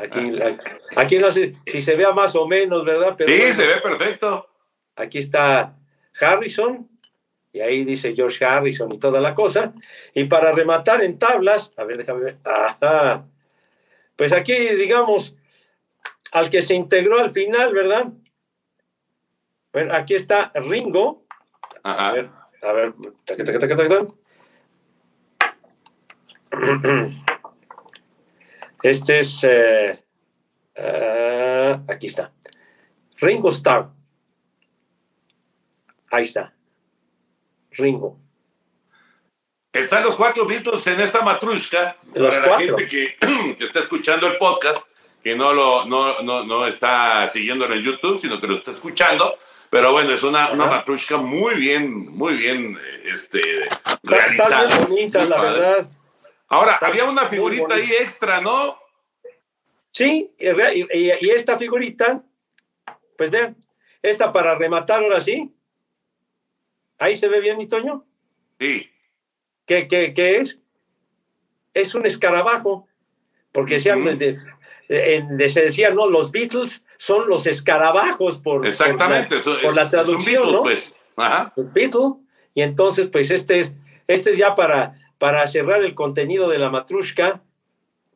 [SPEAKER 3] Aquí, aquí no sé si se vea más o menos, ¿verdad?
[SPEAKER 1] sí, se ve perfecto.
[SPEAKER 3] Aquí está Harrison y ahí dice George Harrison y toda la cosa. Y para rematar en tablas, a ver, déjame ver. Ajá. Pues aquí, digamos, al que se integró al final, ¿verdad? Bueno, aquí está Ringo.
[SPEAKER 1] Ajá.
[SPEAKER 3] A ver, a ver. <clears throat> <clears throat> Este es. Eh, uh, aquí está. Ringo Starr. Ahí está. Ringo.
[SPEAKER 1] Están los cuatro Beatles en esta matrushka. para la gente que, <clears throat> que, está escuchando el podcast, que no lo no, no, no está siguiendo en el YouTube, sino que lo está escuchando. Pero bueno, es una, una matrushka muy bien, muy bien este, realizada.
[SPEAKER 3] Está bonita, la verdad.
[SPEAKER 1] Ahora, había una figurita ahí extra, ¿no?
[SPEAKER 3] Sí, y, esta figurita, pues vean, esta para rematar ahora sí, Ahí se ve bien, mi Toño.
[SPEAKER 1] Sí.
[SPEAKER 3] ¿Qué, qué, qué es? Es un escarabajo, porque se, decía, ¿no? Los Beatles son los escarabajos por,
[SPEAKER 1] Exactamente,
[SPEAKER 3] por la, traducción, ¿no?
[SPEAKER 1] pues. Ajá.
[SPEAKER 3] Beatle, y entonces, pues este es, este es ya para, para cerrar el contenido de la matrushka.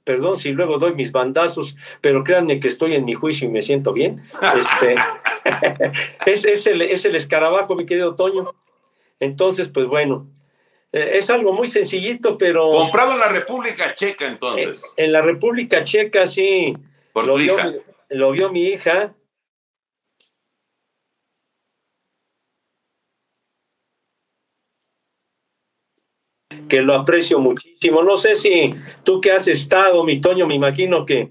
[SPEAKER 3] Perdón si luego doy mis bandazos, pero créanme que estoy en mi juicio y me siento bien. <laughs> Este, <laughs> es, es, el, es el escarabajo, mi querido Toño. Entonces, pues bueno, eh, es algo muy sencillito, pero...
[SPEAKER 1] Comprado en la República Checa, entonces.
[SPEAKER 3] Eh, en, la República Checa, sí.
[SPEAKER 1] Por lo
[SPEAKER 3] vio,
[SPEAKER 1] hija.
[SPEAKER 3] Lo vio mi hija. Que lo aprecio muchísimo. No sé si tú que has estado, mi Toño, me imagino que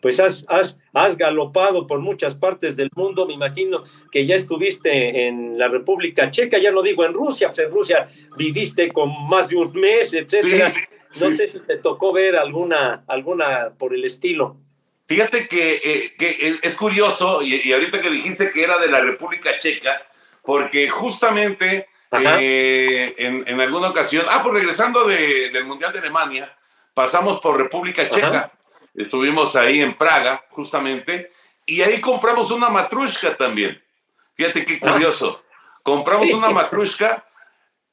[SPEAKER 3] pues has, has, has galopado por muchas partes del mundo, me imagino que ya estuviste en la República Checa, ya no digo en Rusia, pues en Rusia viviste con más de un mes, etcétera. no sé si te tocó ver alguna, alguna por el estilo.
[SPEAKER 1] Fíjate que, eh, es curioso, y, ahorita que dijiste que era de la República Checa, porque justamente eh, en, alguna ocasión, ah, pues regresando del Mundial de Alemania, pasamos por República Checa. Estuvimos ahí en Praga, justamente, y ahí compramos una matrushka también. Fíjate qué curioso. Compramos una matrushka.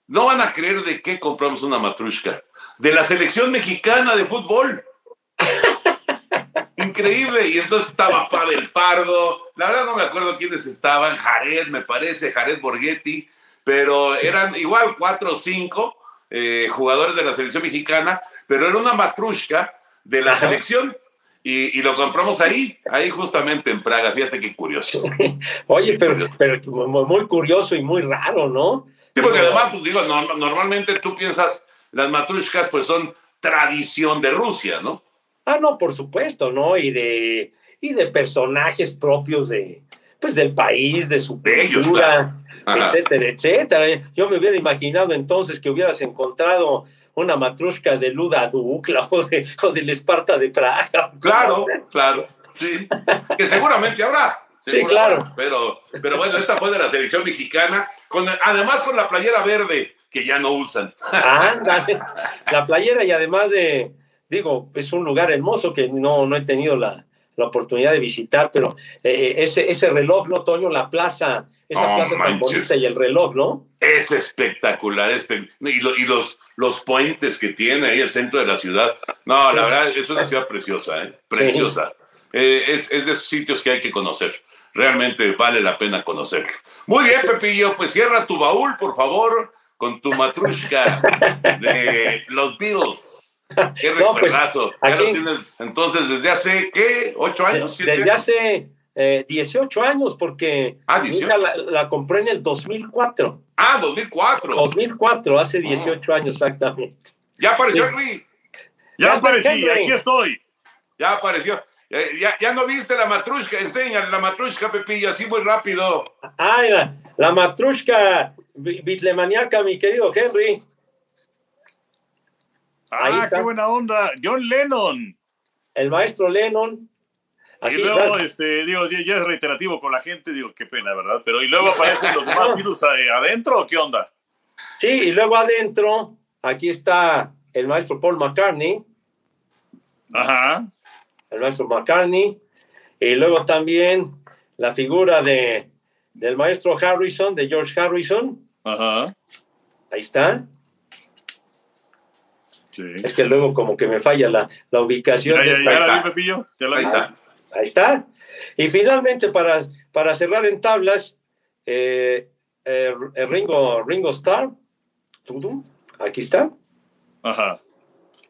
[SPEAKER 1] No van a creer de qué compramos una matrushka. De la selección mexicana de fútbol. <laughs> Increíble. Y entonces estaba Pavel Pardo. La verdad no me acuerdo quiénes estaban. Jared, me parece, Jared Borghetti. Pero eran igual cuatro o cinco eh, jugadores de la selección mexicana. Pero era una matrushka de la selección. Y, lo compramos ahí, ahí justamente en Praga. Fíjate qué curioso. <laughs>
[SPEAKER 3] Oye, pero, pero muy curioso y muy raro, ¿no?
[SPEAKER 1] Sí, porque además, pues, digo, normalmente tú piensas, las matrushkas pues son tradición de Rusia, ¿no?
[SPEAKER 3] Ah, no, por supuesto, ¿no? Y de, y de personajes propios de, pues, del país, de su cultura, etcétera, etcétera. Yo me hubiera imaginado entonces que hubieras encontrado una matrushka de Luda Dukla o, de, o del Esparta de Praga.
[SPEAKER 1] Claro, claro, sí. Que seguramente habrá.
[SPEAKER 3] sí, claro.
[SPEAKER 1] Pero, pero bueno, esta fue de la selección mexicana, con, además con la playera verde, que ya no usan.
[SPEAKER 3] la playera y además de, digo, es un lugar hermoso que no, no he tenido la, la oportunidad de visitar, pero eh, ese, ese reloj, ¿no, Toño? La plaza, esa
[SPEAKER 1] No
[SPEAKER 3] plaza tan
[SPEAKER 1] manches.
[SPEAKER 3] bonita y el reloj, ¿no?
[SPEAKER 1] Es espectacular. espe- y lo- y los, los puentes que tiene ahí el centro de la ciudad. No, la verdad, es una ciudad preciosa, ¿eh? Preciosa. Eh, es, es de esos sitios que hay que conocer. Realmente vale la pena conocerlo. Muy bien, Pepillo, pues cierra tu baúl, por favor, con tu matrushka de los Beatles. Qué
[SPEAKER 3] No, pues,
[SPEAKER 1] ya lo tienes entonces desde hace, ¿qué? ¿Ocho años? ¿Siete
[SPEAKER 3] Desde
[SPEAKER 1] años?
[SPEAKER 3] hace eh, 18 años, porque
[SPEAKER 1] Ah,
[SPEAKER 3] mi
[SPEAKER 1] 18.
[SPEAKER 3] hija la, la compré en el 2004.
[SPEAKER 1] Ah, 2004.
[SPEAKER 3] 2004, hace 18 años exactamente.
[SPEAKER 1] Ya apareció
[SPEAKER 3] Sí.
[SPEAKER 1] Henry.
[SPEAKER 2] Ya
[SPEAKER 3] Ya
[SPEAKER 2] aparecí,
[SPEAKER 3] Henry.
[SPEAKER 2] aquí estoy.
[SPEAKER 1] Ya apareció. Ya, ya, ya no viste la matrushka. Enséñale la matrushka, Pepillo, así muy rápido.
[SPEAKER 3] Ay, la, la matrushka bi- bitlemaniaca, mi querido Henry. Ahí
[SPEAKER 2] Ah,
[SPEAKER 3] está.
[SPEAKER 2] qué buena onda. John Lennon.
[SPEAKER 3] El maestro Lennon. Así,
[SPEAKER 2] y luego, este, digo, ya, ya es reiterativo con la gente, digo, qué pena, ¿verdad? Pero, ¿y luego aparecen los demás Beatles <laughs> eh, adentro o qué onda?
[SPEAKER 3] Sí, y luego adentro, aquí está el maestro Paul McCartney,
[SPEAKER 2] Ajá.
[SPEAKER 3] el maestro McCartney, y luego también la figura de, del maestro Harrison, de George Harrison,
[SPEAKER 2] Ajá.
[SPEAKER 3] ahí está.
[SPEAKER 2] Sí.
[SPEAKER 3] Es que luego como que me falla la, la ubicación.
[SPEAKER 2] Ya,
[SPEAKER 3] de
[SPEAKER 2] ya,
[SPEAKER 3] esta-
[SPEAKER 2] ya la vi,
[SPEAKER 1] está.
[SPEAKER 2] Pepillo. Ya la
[SPEAKER 1] Ahí
[SPEAKER 2] vi.
[SPEAKER 3] Ahí está. Y finalmente, para, para cerrar en tablas, eh, eh, Ringo, Ringo Starr, aquí está.
[SPEAKER 2] Ajá.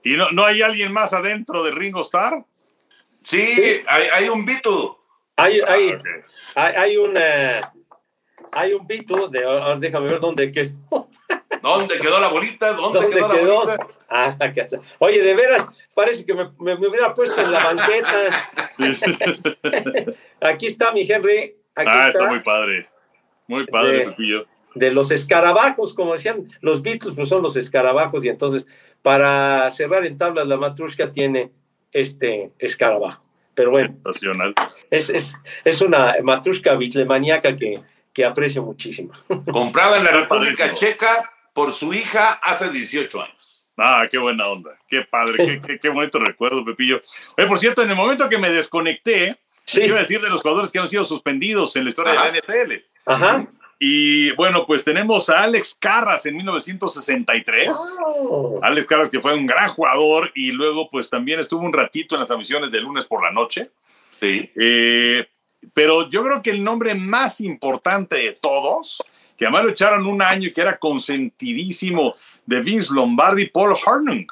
[SPEAKER 2] ¿Y no, no hay alguien más adentro de Ringo Starr?
[SPEAKER 1] Sí, hay, hay un Beatle.
[SPEAKER 3] Hay, hay,
[SPEAKER 2] Ah, ok.
[SPEAKER 3] hay, hay un, eh, hay un Beatle, de, ahora déjame ver dónde quedó.
[SPEAKER 1] ¿Dónde quedó la bolita? ¿Dónde,
[SPEAKER 3] ¿Dónde
[SPEAKER 1] quedó,
[SPEAKER 3] quedó?
[SPEAKER 1] la bolita?
[SPEAKER 3] Ah. Oye, de veras, parece que me, me- me hubiera puesto en la banqueta. <laughs> Aquí está mi Henry. Aquí
[SPEAKER 2] ah,
[SPEAKER 3] está.
[SPEAKER 2] está muy padre. Muy padre,
[SPEAKER 3] De-
[SPEAKER 2] Pepillo.
[SPEAKER 3] de los escarabajos, como decían los Beatles, pues son los escarabajos, y entonces para cerrar en tablas la matrushka tiene este escarabajo. Pero bueno, es, es, es una matrushka bitlemaniaca que, que aprecio muchísimo.
[SPEAKER 1] Comprada en la República. Checa por su hija hace 18 años.
[SPEAKER 2] Ah, qué buena onda. Qué padre. Qué, qué, qué bonito recuerdo, Pepillo. Oye, por cierto, en el momento que me desconecté,
[SPEAKER 3] Sí,
[SPEAKER 2] iba a decir de los jugadores que han sido suspendidos en la historia
[SPEAKER 1] Ajá.
[SPEAKER 2] de la NFL.
[SPEAKER 3] ajá.
[SPEAKER 2] Y bueno, pues tenemos a Alex Carras en 1963.
[SPEAKER 3] Oh,
[SPEAKER 2] Alex Carras, que fue un gran jugador y luego pues también estuvo un ratito en las transmisiones de lunes por la noche.
[SPEAKER 1] Sí.
[SPEAKER 2] Eh, pero yo creo que el nombre más importante de todos, que además lo echaron un año y que era consentidísimo de Vince Lombardi, Paul Hornung.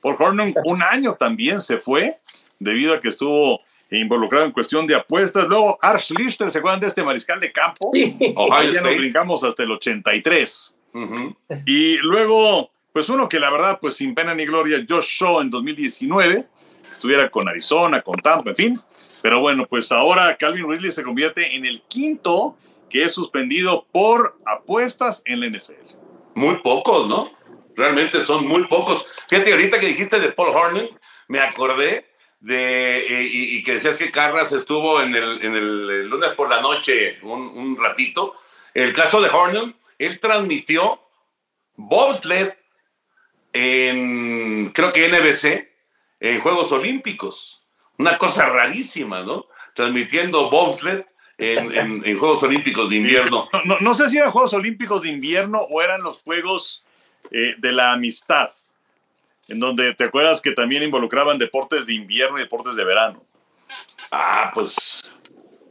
[SPEAKER 2] Paul Hornung un año también se fue debido a que estuvo involucrado en cuestión de apuestas. Luego Ars Lister, ¿se acuerdan de este mariscal de campo?
[SPEAKER 3] sí.
[SPEAKER 1] Ohio
[SPEAKER 2] Ahí ya nos brincamos hasta el 83.
[SPEAKER 1] Ujú.
[SPEAKER 2] Y luego, pues uno que la verdad, pues sin pena ni gloria, Josh Shaw en 2019, estuviera con Arizona, con Tampa, en fin. Pero bueno, pues ahora Calvin Ridley se convierte en el quinto que es suspendido por apuestas en la NFL.
[SPEAKER 1] Muy pocos, ¿no? Realmente son muy pocos. Fíjate, ahorita que dijiste de Paul Horning, me acordé de, eh, y, que decías que Carras estuvo en el, en el, lunes por la noche un, un ratito. El caso de Horning, él transmitió bobsled en, creo que NBC, en Juegos Olímpicos. Una cosa rarísima, ¿no? Transmitiendo bobsled en, en- en Juegos Olímpicos de invierno.
[SPEAKER 2] No, no- no sé si eran Juegos Olímpicos de invierno o eran los Juegos eh, de la Amistad, en donde te acuerdas que también involucraban deportes de invierno y deportes de verano.
[SPEAKER 1] Ah, pues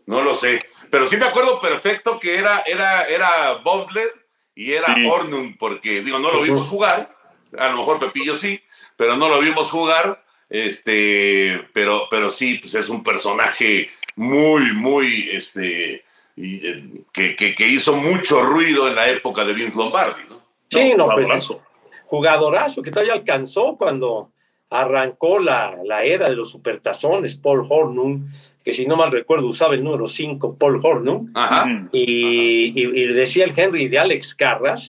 [SPEAKER 1] no lo sé. Pero sí me acuerdo perfecto que era, era, era bobsled y era
[SPEAKER 2] Sí.
[SPEAKER 1] Hornung, porque digo, no lo vimos jugar. A lo mejor Pepillo sí, pero no lo vimos jugar. Este, pero, pero sí, pues es un personaje muy, muy, este, eh, que, que- que hizo mucho ruido en la época de Vince Lombardi, ¿no?
[SPEAKER 3] Sí, no, pues
[SPEAKER 2] Jugadorazo.
[SPEAKER 3] jugadorazo que todavía alcanzó cuando arrancó la, la era de los supertazones, Paul Hornung, que si no mal recuerdo usaba el número 5, Paul Hornung,
[SPEAKER 1] Ajá.
[SPEAKER 3] Y- y decía el Henry de Alex Carras,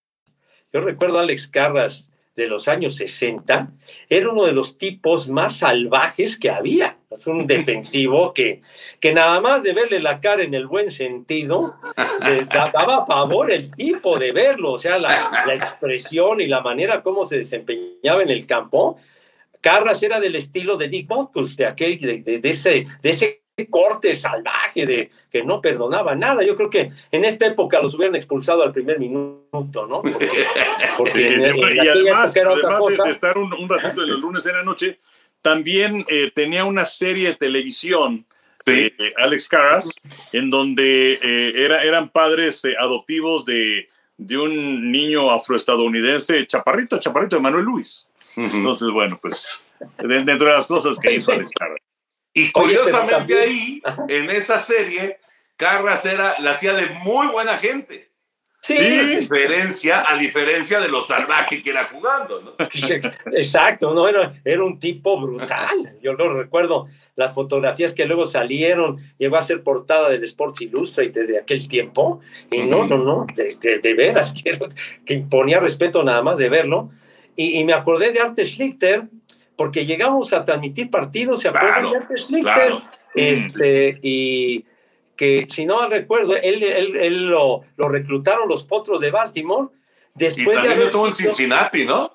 [SPEAKER 3] Yo recuerdo a Alex Carras de los años 60, era uno de los tipos más salvajes que había. Es un defensivo <laughs> que, que nada más de verle la cara en el buen sentido, le daba pavor el tipo de verlo, o sea, la, la expresión y la manera como se desempeñaba en el campo. Carras era del estilo de Dick Butkus, de, aquel, de, de, de ese, de ese corte salvaje de que no perdonaba nada. Yo creo que en esta época los hubieran expulsado al primer minuto, ¿no? <laughs> Porque, porque en, en
[SPEAKER 2] y además, además de, de, estar un, un, ratito de los lunes en la noche, también eh, tenía una serie de televisión de sí. Alex Caras, en donde eh, era, eran padres eh, adoptivos de, de, un niño afroestadounidense, chaparrito, chaparrito de Manuel Luis. Uh -huh. Entonces, bueno, pues dentro de las cosas que hizo Alex Caras.
[SPEAKER 1] Y curiosamente Oye, ahí, en esa serie, Carras era, la hacía de muy buena gente.
[SPEAKER 3] Sí.
[SPEAKER 1] A diferencia, a diferencia de lo salvaje que era jugando, ¿no? <laughs>
[SPEAKER 3] Exacto, no era, era un tipo brutal. Yo lo recuerdo, las fotografías que luego salieron, llegó a ser portada del Sports Illustrated de aquel tiempo, y no, no, no, de, de, de veras, <laughs> que, que imponía respeto nada más de verlo. Y, y me acordé de Arte Schlichter, porque llegamos a transmitir partidos, ¿se acuerdan
[SPEAKER 1] claro? Claro.
[SPEAKER 3] Este, y que si no mal recuerdo, él, él, él lo, lo, reclutaron los potros de Baltimore. Después
[SPEAKER 1] y también
[SPEAKER 3] de
[SPEAKER 1] estuvo en Cincinnati, ¿no?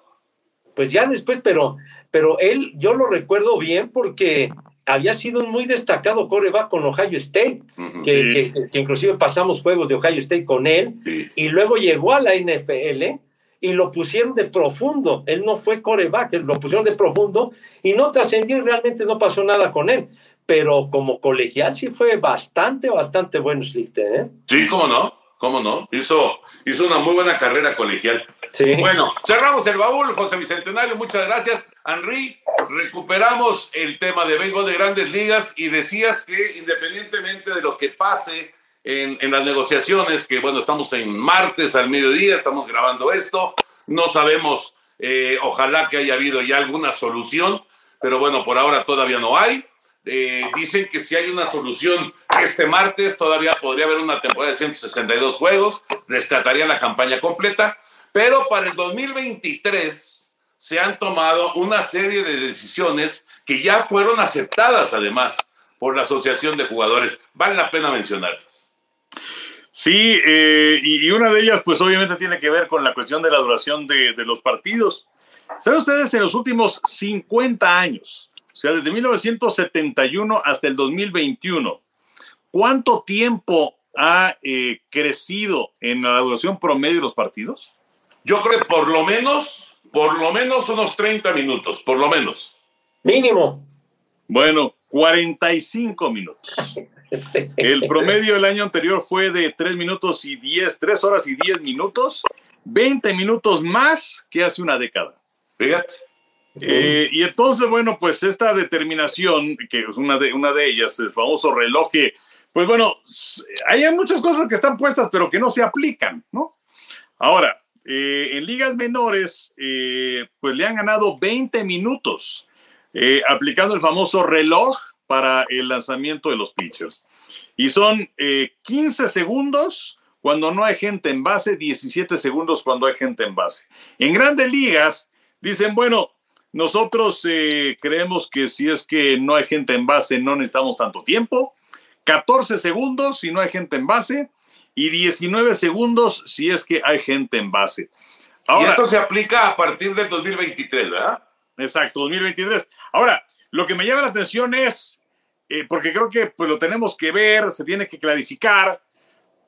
[SPEAKER 3] Pues ya después, pero, pero él, yo lo recuerdo bien porque había sido un muy destacado coreback con Ohio State, uh -huh. que, que, que, inclusive pasamos juegos de Ohio State con él, sí. y luego llegó a la NFL y lo pusieron de profundo. Él no fue coreback, lo pusieron de profundo y no trascendió y realmente no pasó nada con él pero como colegial sí fue bastante, bastante bueno Schlichter, ¿eh?
[SPEAKER 1] Sí, cómo no, cómo no. Hizo, hizo una muy buena carrera colegial.
[SPEAKER 3] Sí.
[SPEAKER 1] Bueno, cerramos el baúl, José Bicentenario, muchas gracias. Henry, recuperamos el tema de béisbol de grandes ligas y decías que independientemente de lo que pase en, en las negociaciones, que bueno, estamos en martes al mediodía, estamos grabando esto, no sabemos, eh, ojalá que haya habido ya alguna solución, pero bueno, por ahora todavía no hay eh, dicen que si hay una solución este martes, todavía podría haber una temporada de 162 juegos, rescataría la campaña completa, pero para el 2023 se han tomado una serie de decisiones que ya fueron aceptadas además por la Asociación de Jugadores. Vale la pena mencionarlas.
[SPEAKER 2] Sí, eh, y, y, una de ellas pues obviamente tiene que ver con la cuestión de la duración de, de los partidos. ¿Saben ustedes en los últimos 50 años? O sea, desde 1971 hasta el 2021, ¿cuánto tiempo ha eh, crecido en la duración promedio de los partidos?
[SPEAKER 1] Yo creo que por lo menos, por lo menos unos 30 minutos, por lo menos.
[SPEAKER 3] Mínimo.
[SPEAKER 2] Bueno, 45 minutos. El promedio del año anterior fue de 3 minutos y 10, 3 horas y 10 minutos, 20 minutos más que hace una década.
[SPEAKER 1] Fíjate.
[SPEAKER 2] Eh, y entonces, bueno, pues esta determinación, que es una de, una de ellas, el famoso reloj, que, pues bueno, hay muchas cosas que están puestas, pero que no se aplican, ¿no? Ahora, eh, en ligas menores, eh, pues le han ganado 20 minutos eh, aplicando el famoso reloj para el lanzamiento de los pitchers. Y son 15 segundos cuando no hay gente en base, 17 segundos cuando hay gente en base. En grandes ligas, dicen, bueno, nosotros eh, creemos que si es que no hay gente en base, no necesitamos tanto tiempo. 14 segundos si no hay gente en base y 19 segundos si es que hay gente en base.
[SPEAKER 1] Ahora, y esto se aplica a partir del 2023, ¿verdad?
[SPEAKER 2] Exacto, 2023. Ahora, lo que me llama la atención es, eh, porque creo que pues, lo tenemos que ver, se tiene que clarificar,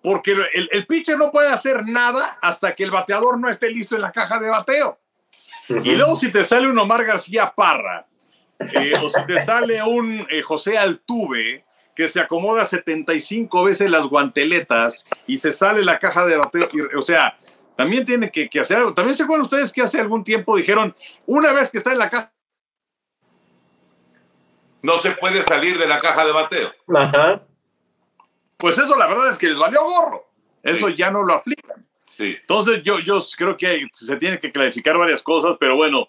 [SPEAKER 2] porque el, el pitcher no puede hacer nada hasta que el bateador no esté listo en la caja de bateo. Y luego si te sale un Omar García Parra, eh, o si te sale un eh, José Altuve, que se acomoda 75 veces las guanteletas y se sale la caja de bateo, o sea, también tiene que, que hacer algo. También se acuerdan ustedes que hace algún tiempo dijeron, una vez que está en la casa,
[SPEAKER 1] No se puede salir de la caja de bateo.
[SPEAKER 3] Ajá.
[SPEAKER 2] pues eso la verdad es que les valió gorro. Eso
[SPEAKER 1] Sí.
[SPEAKER 2] ya no lo aplican.
[SPEAKER 1] Sí.
[SPEAKER 2] Entonces yo, yo creo que hay- se tiene que clarificar varias cosas, pero bueno,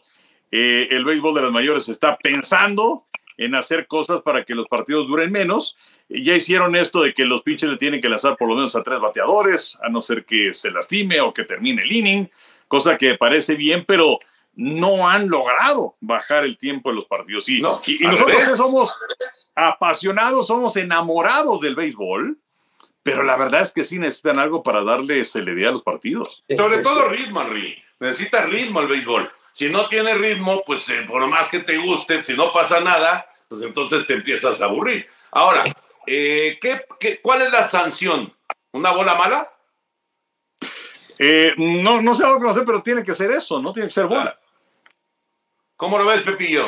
[SPEAKER 2] eh, el béisbol de las mayores está pensando en hacer cosas para que los partidos duren menos. Y Ya hicieron esto de que los pitchers le tienen que lanzar por lo menos a tres bateadores, a no ser que se lastime o que termine el inning, cosa que parece bien, pero no han logrado bajar el tiempo de los partidos. Y,
[SPEAKER 1] No,
[SPEAKER 2] y- y
[SPEAKER 1] al
[SPEAKER 2] nosotros
[SPEAKER 1] revés.
[SPEAKER 2] somos apasionados, somos enamorados del béisbol, pero la verdad es que sí necesitan algo para darle celeridad a los partidos.
[SPEAKER 1] Sobre todo ritmo, Henry. Necesita ritmo el béisbol. Si no tiene ritmo, pues eh, por más que te guste, si no pasa nada, pues entonces te empiezas a aburrir. Ahora, eh, ¿qué, qué, cuál es la sanción? ¿Una bola mala?
[SPEAKER 2] Eh, no, no sé algo que no sé, pero tiene que ser eso, no tiene que ser bola.
[SPEAKER 1] ¿Cómo lo ves, Pepillo?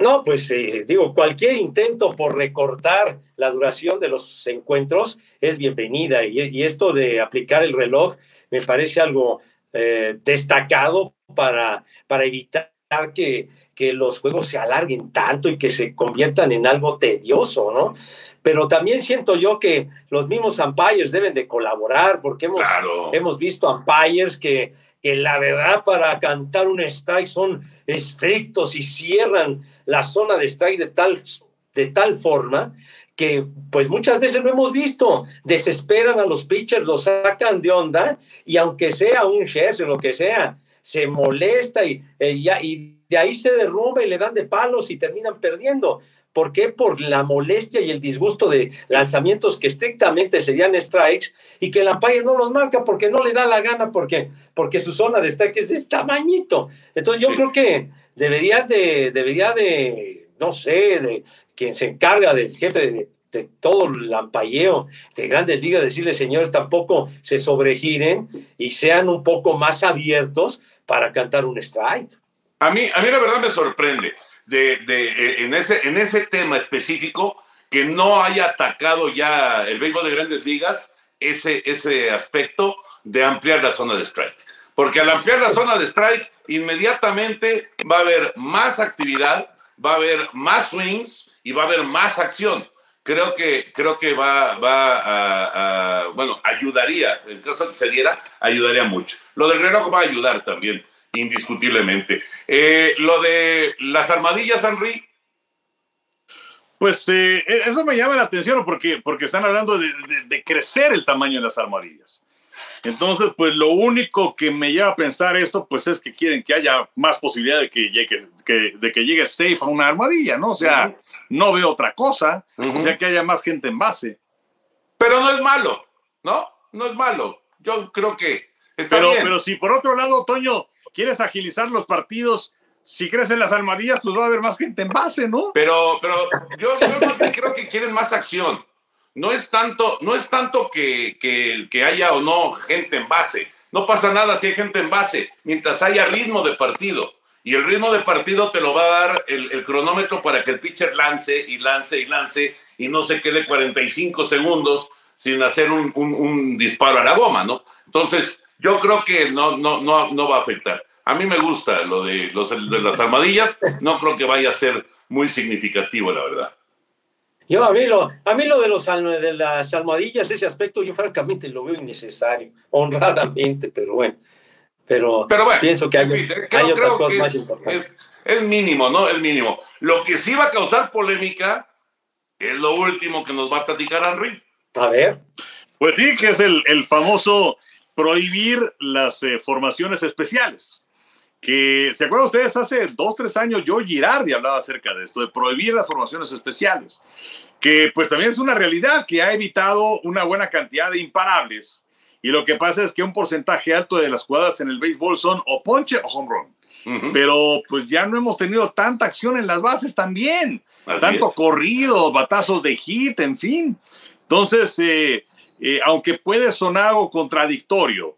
[SPEAKER 3] No, pues eh, digo, cualquier intento por recortar la duración de los encuentros es bienvenida y, y esto de aplicar el reloj me parece algo eh, destacado para, para evitar que, que los juegos se alarguen tanto y que se conviertan en algo tedioso, ¿no? Pero también siento yo que los mismos umpires deben de colaborar porque hemos,
[SPEAKER 1] Claro.
[SPEAKER 3] hemos visto umpires que, que la verdad para cantar un strike son estrictos y cierran la zona de strike de tal, de tal forma que pues muchas veces lo hemos visto, desesperan a los pitchers, los sacan de onda y aunque sea un Scherzer lo que sea, se molesta y, eh, y de ahí se derrumba y le dan de palos y terminan perdiendo. ¿Por qué? Por la molestia y el disgusto de lanzamientos que estrictamente serían strikes y que el umpire no los marca porque no le da la gana, porque, porque su zona de strike es de este tamañito. Entonces yo
[SPEAKER 1] Sí.
[SPEAKER 3] creo que debería de, debería de, no sé, de quien se encarga del jefe de, de todo el ampalleo de grandes ligas, decirle, señores, tampoco se sobregiren y sean un poco más abiertos para cantar un strike.
[SPEAKER 1] A mí, a mí la verdad me sorprende de, de, eh, en, ese, en ese tema específico que no haya atacado ya el béisbol de grandes ligas ese, ese aspecto de ampliar la zona de strike. Porque al ampliar la zona de strike, inmediatamente va a haber más actividad, va a haber más swings y va a haber más acción. Creo que, creo que va, va a, a- bueno, ayudaría, en caso de que se diera, ayudaría mucho. Lo del reloj va a ayudar también, indiscutiblemente. Eh, lo de las armadillas, Henry,
[SPEAKER 2] Pues eh, eso me llama la atención porque, porque están hablando de, de- de crecer el tamaño de las armadillas. Entonces, pues lo único que me lleva a pensar esto, pues es que quieren que haya más posibilidad de que llegue, que, de que llegue safe a una armadilla, ¿no? O sea, no veo otra cosa, o sea, que haya más gente en base.
[SPEAKER 1] pero no es malo, ¿no? No es malo. Yo creo que está
[SPEAKER 2] Pero,
[SPEAKER 1] bien.
[SPEAKER 2] pero si por otro lado, Toño, quieres agilizar los partidos, si crecen las armadillas, pues va a haber más gente en base, ¿no?
[SPEAKER 1] Pero, pero yo, creo que quieren más acción. No es tanto, no es tanto que, que, haya o no gente en base. No pasa nada si hay gente en base, mientras haya ritmo de partido. Y el ritmo de partido te lo va a dar el, cronómetro para que el pitcher lance y lance y lance y no se quede 45 segundos sin hacer un disparo a la goma, ¿no? Entonces, yo creo que no, no, no, no va a afectar. A mí me gusta lo de, los, de las armadillas, no creo que vaya a ser muy significativo, la verdad.
[SPEAKER 3] Yo a mí lo, a mí lo de, los, de las almohadillas, ese aspecto, yo francamente lo veo innecesario, honradamente, pero bueno. Pero,
[SPEAKER 1] Pero bueno,
[SPEAKER 3] pienso que hay,
[SPEAKER 1] fin,
[SPEAKER 3] hay
[SPEAKER 1] creo,
[SPEAKER 3] otras
[SPEAKER 1] creo
[SPEAKER 3] cosas
[SPEAKER 1] que
[SPEAKER 3] más
[SPEAKER 1] es,
[SPEAKER 3] importantes.
[SPEAKER 1] es- es mínimo, ¿no? Es mínimo. Lo que sí va a causar polémica es lo último que nos va a platicar Henry.
[SPEAKER 3] A ver,
[SPEAKER 2] Pues sí, que es el, el famoso prohibir las eh, formaciones especiales. Que, ¿se acuerdan ustedes? Hace dos, tres años yo Girardi hablaba acerca de esto, de prohibir las formaciones especiales. Que pues también es una realidad que ha evitado una buena cantidad de imparables. Y lo que pasa es que un porcentaje alto de las jugadas en el béisbol son o ponche o home run. Pero pues ya no hemos tenido tanta acción en las bases también
[SPEAKER 1] Así
[SPEAKER 2] tanto
[SPEAKER 1] es.
[SPEAKER 2] corrido, batazos de hit, en fin. Entonces, eh, eh, aunque puede sonar algo contradictorio,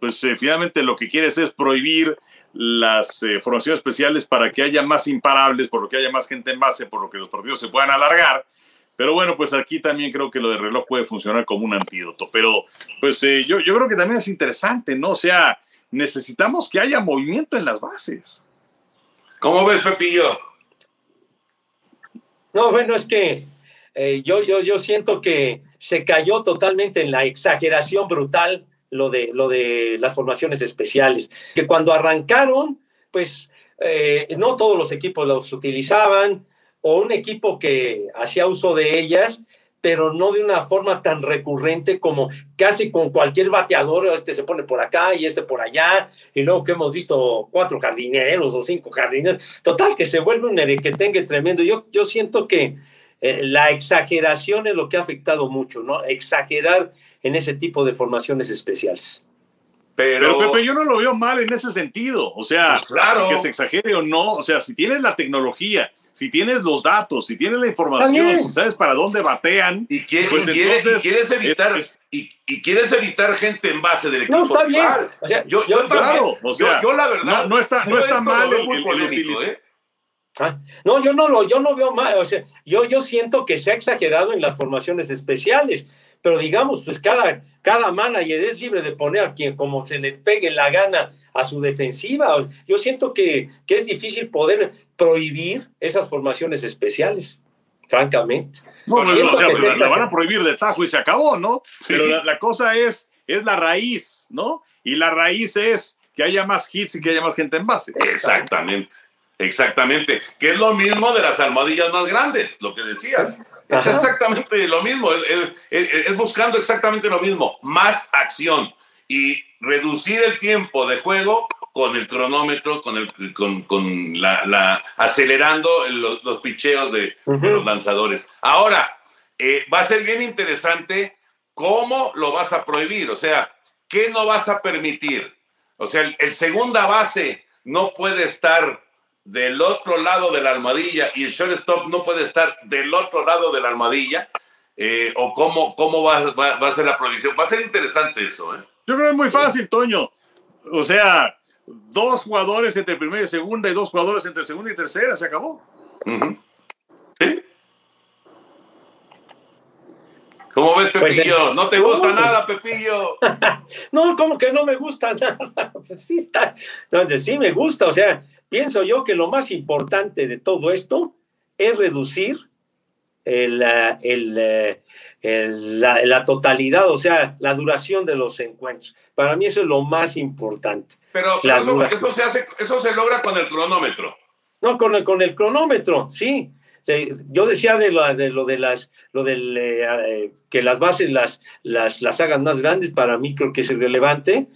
[SPEAKER 2] pues eh, finalmente lo que quieres es prohibir las eh, formaciones especiales para que haya más imparables, por lo que haya más gente en base, por lo que los partidos se puedan alargar. Pero bueno, pues aquí también creo que lo de reloj puede funcionar como un antídoto. Pero pues eh, yo, yo creo que también es interesante, ¿no? O sea, necesitamos que haya movimiento en las bases.
[SPEAKER 1] ¿Cómo ves, Pepillo?
[SPEAKER 3] No, bueno, es que eh, yo, yo, yo siento que se cayó totalmente en la exageración brutal lo de, lo de las formaciones especiales, que cuando arrancaron, pues eh, no todos los equipos los utilizaban, o un equipo que hacía uso de ellas, pero no de una forma tan recurrente como casi con cualquier bateador, este se pone por acá y este por allá, y luego que hemos visto cuatro jardineros o cinco jardineros, total que se vuelve un tenga tremendo. Yo, yo siento que eh, la exageración es lo que ha afectado mucho, ¿no? Exagerar en ese tipo de formaciones especiales.
[SPEAKER 2] Pero, Pepe, yo no lo veo mal en ese sentido. O sea,
[SPEAKER 1] pues claro.
[SPEAKER 2] que se exagere o no. O sea, si tienes la tecnología, si tienes los datos, si tienes la información, si sabes para dónde batean,
[SPEAKER 1] y, pues quieres, evitar y, quieres evitar gente en base del equipo.
[SPEAKER 3] No, está bien.
[SPEAKER 1] O sea, yo, yo, claro, o sea, yo, la verdad
[SPEAKER 2] no, está, no está mal el, el,
[SPEAKER 1] ¿eh?
[SPEAKER 3] Ah, no, yo no lo, yo no veo mal, o sea, yo, yo siento que se ha exagerado en las formaciones especiales, pero digamos, pues cada, cada manager es libre de poner a quien como se le pegue la gana a su defensiva. Yo siento que, que es difícil poder prohibir esas formaciones especiales, francamente.
[SPEAKER 2] No, la, van a prohibir de tajo y se acabó, ¿no? Pero la, la, cosa es, es la raíz, ¿no? Y la raíz es que haya más hits y que haya más gente en base.
[SPEAKER 1] Exactamente. Exactamente, que es lo mismo de las almohadillas más grandes, lo que decías. Es exactamente lo mismo, es, buscando exactamente lo mismo, más acción y reducir el tiempo de juego con el cronómetro, con, el, con, la, acelerando los, picheos de, los lanzadores. Ahora, eh, va a ser bien interesante cómo lo vas a prohibir, o sea, ¿qué no vas a permitir? O sea, el, el segunda base no puede estar del otro lado de la almohadilla y el shortstop no puede estar del otro lado de la almohadilla? Eh, ¿O cómo, cómo va, va, a ser la prohibición? Va a ser interesante eso. ¿eh?
[SPEAKER 2] Yo creo que es muy fácil, Toño. O sea, dos jugadores entre primera y segunda y dos jugadores entre segunda y tercera, se acabó.
[SPEAKER 1] ¿Sí? ¿Cómo ves, pues, Pepillo? ¿No te gusta nada, Pepillo? <laughs>
[SPEAKER 3] no, como que no me gusta <laughs> nada. Pues sí, está. sí me gusta, o sea, Pienso yo que lo más importante de todo esto es reducir el, el, la, totalidad, o sea, la duración de los encuentros. Para mí eso es lo más importante.
[SPEAKER 1] Pero, eso, se hace, eso se logra con el cronómetro.
[SPEAKER 3] No, con el, con el cronómetro, sí. Yo decía de lo de, lo de las, lo del, eh, eh, que las bases las, las, las hagan más grandes, para mí creo que es irrelevante,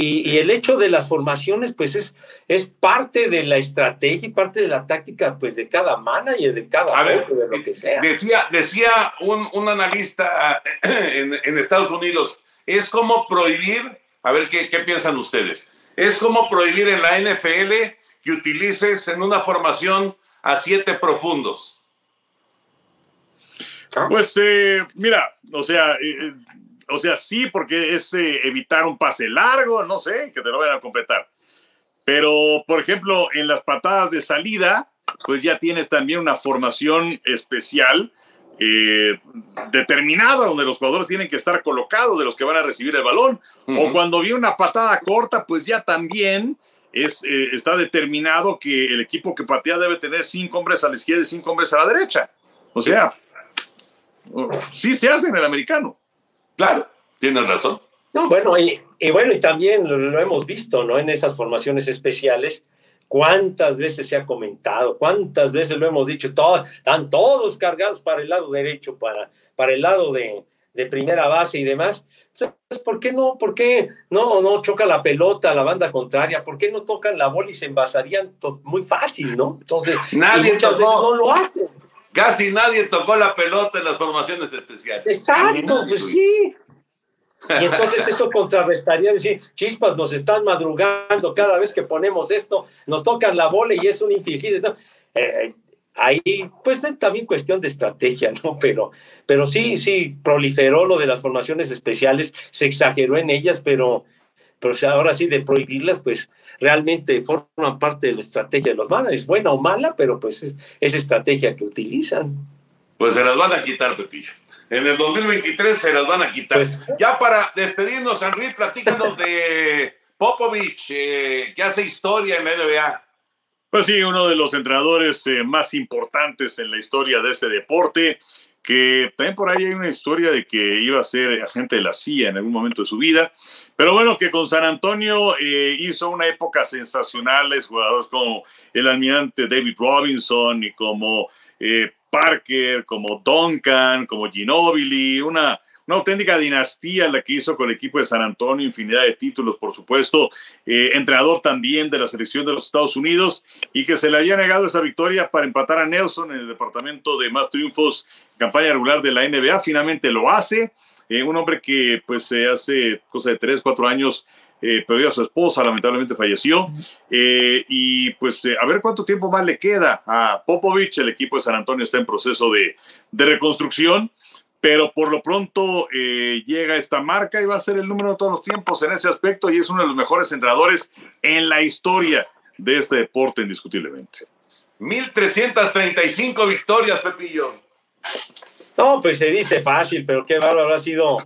[SPEAKER 3] y, el hecho de las formaciones, pues es, es parte de la estrategia y parte de la táctica, pues de cada manager, de cada
[SPEAKER 1] de lo que sea. Decía, decía un, un analista en, en, Estados Unidos, es como prohibir, a ver qué, qué piensan ustedes, es como prohibir en la NFL que utilices en una formación a siete profundos.
[SPEAKER 2] Pues eh, mira, o sea, eh, o sea, sí, porque es eh, evitar un pase largo, no sé, que te lo vayan a completar. Pero, por ejemplo, en las patadas de salida, pues ya tienes también una formación especial eh, determinada, donde los jugadores tienen que estar colocados de los que van a recibir el balón. O cuando viene una patada corta, pues ya también es, eh, está determinado que el equipo que patea debe tener cinco hombres a la izquierda y cinco hombres a la derecha. O sea, sí se hace en el americano.
[SPEAKER 1] Claro, tienes razón.
[SPEAKER 3] No, bueno, y, bueno, y también lo, hemos visto, ¿no? En esas formaciones especiales, cuántas veces se ha comentado, cuántas veces lo hemos dicho, están todos cargados para el lado derecho, para, para el lado de, primera base y demás. Entonces, ¿por qué no? ¿Por qué no, no choca la pelota a la banda contraria? ¿Por qué no tocan la bola y se envasarían muy fácil, no? Entonces,
[SPEAKER 1] nadie tocó, no lo hacen. Casi nadie tocó la pelota en las formaciones especiales.
[SPEAKER 3] Exacto, pues sí. Y entonces eso contrarrestaría decir, chispas, nos están madrugando cada vez que ponemos esto, nos tocan la bola y es un infligido. Eh, ahí, pues también cuestión de estrategia, ¿no? Pero, pero sí, sí, proliferó lo de las formaciones especiales, se exageró en ellas, pero, pero ahora sí, de prohibirlas, pues realmente forman parte de la estrategia de los managers, buena o mala, pero pues es, es estrategia que utilizan.
[SPEAKER 1] Pues se las van a quitar, Pepillo. En el 2023 se las van a quitar.
[SPEAKER 3] Pues-
[SPEAKER 1] ya para despedirnos, Henry, platícanos <laughs> de Popovich, eh, que hace historia en la NBA.
[SPEAKER 2] Pues sí, uno de los entrenadores eh, más importantes en la historia de este deporte, que también por ahí hay una historia de que iba a ser agente de la CIA en algún momento de su vida, pero bueno, que con San Antonio eh, hizo una época sensacional, jugadores como el almirante David Robinson y como eh, Parker, como Duncan, como Ginobili, una, una auténtica dinastía la que hizo con el equipo de San Antonio, infinidad de títulos, por supuesto, eh, entrenador también de la selección de los Estados Unidos y que se le había negado esa victoria para empatar a Nelson en el departamento de más triunfos, campaña regular de la NBA, finalmente lo hace. Eh, un hombre que pues eh, hace cosa de tres, cuatro años eh, perdió a su esposa, lamentablemente falleció. Eh, y pues eh, a ver cuánto tiempo más le queda a Popovich. El equipo de San Antonio está en proceso de, de reconstrucción, pero por lo pronto eh, llega esta marca y va a ser el número de todos los tiempos en ese aspecto y es uno de los mejores entrenadores en la historia de este deporte indiscutiblemente.
[SPEAKER 1] 1335 victorias, Pepillo.
[SPEAKER 3] No, pues se dice fácil, pero qué bárbaro ha sido,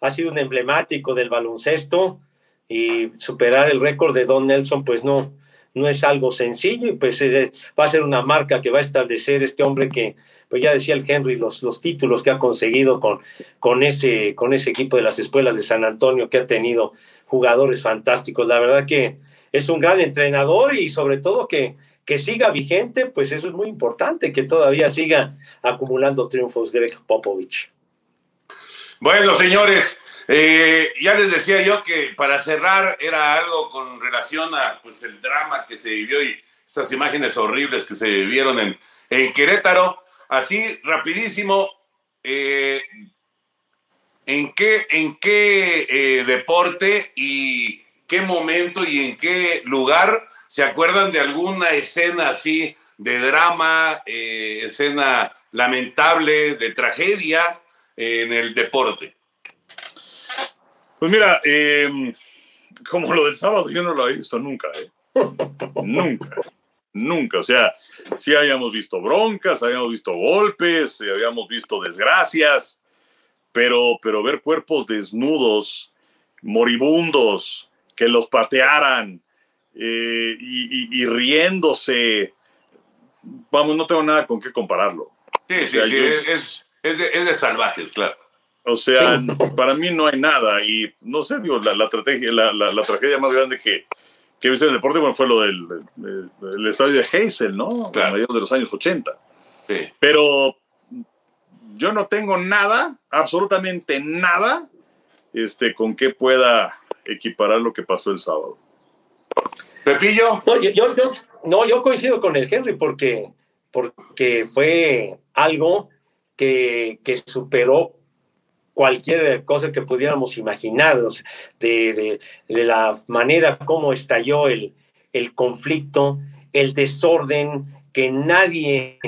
[SPEAKER 3] ha sido un emblemático del baloncesto y superar el récord de Don Nelson, pues no, no es algo sencillo y pues eh, va a ser una marca que va a establecer este hombre que, pues ya decía el Henry, los, los títulos que ha conseguido con, con, ese, con ese equipo de las escuelas de San Antonio, que ha tenido jugadores fantásticos. La verdad que es un gran entrenador y sobre todo que, que siga vigente, pues eso es muy importante, que todavía siga acumulando triunfos Greg Popovich.
[SPEAKER 1] Bueno, señores, eh, ya les decía yo que para cerrar era algo con relación a pues el drama que se vivió y esas imágenes horribles que se vieron en, en Querétaro. Así, rapidísimo, eh, ¿en qué, en qué eh, deporte y qué momento y en qué lugar se acuerdan de alguna escena así de drama, eh, escena lamentable, de tragedia en el deporte?
[SPEAKER 2] Pues mira, como lo del sábado, yo no lo he visto nunca, ¿eh? <laughs> nunca, nunca. O sea, sí habíamos visto broncas, habíamos visto golpes, eh, habíamos visto desgracias, pero, pero ver cuerpos desnudos, moribundos, que los patearan eh, y, y- y riéndose, vamos, no tengo nada con qué compararlo.
[SPEAKER 1] Sí,
[SPEAKER 2] O
[SPEAKER 1] sí,
[SPEAKER 2] sea,
[SPEAKER 1] sí,
[SPEAKER 2] yo-
[SPEAKER 1] es, es, de, es de salvajes, claro.
[SPEAKER 2] O sea,
[SPEAKER 3] Sí.
[SPEAKER 2] para mí no hay nada. Y no sé, digo, la, la, tragedia, la, la- la tragedia más grande que, que he visto en el deporte bueno, fue lo del, del- del estadio de Hazel, ¿no?
[SPEAKER 1] Claro.
[SPEAKER 2] A mediados de los años 80.
[SPEAKER 1] Sí.
[SPEAKER 2] Pero yo no tengo nada, absolutamente nada, este, con que pueda equiparar lo que pasó el sábado.
[SPEAKER 1] Pepillo,
[SPEAKER 3] No, yo, yo- yo- no, yo coincido con el Henry porque, porque fue algo que, que superó cualquier cosa que pudiéramos imaginar, o sea, de, de- de la manera como estalló el, el conflicto, el desorden, que nadie,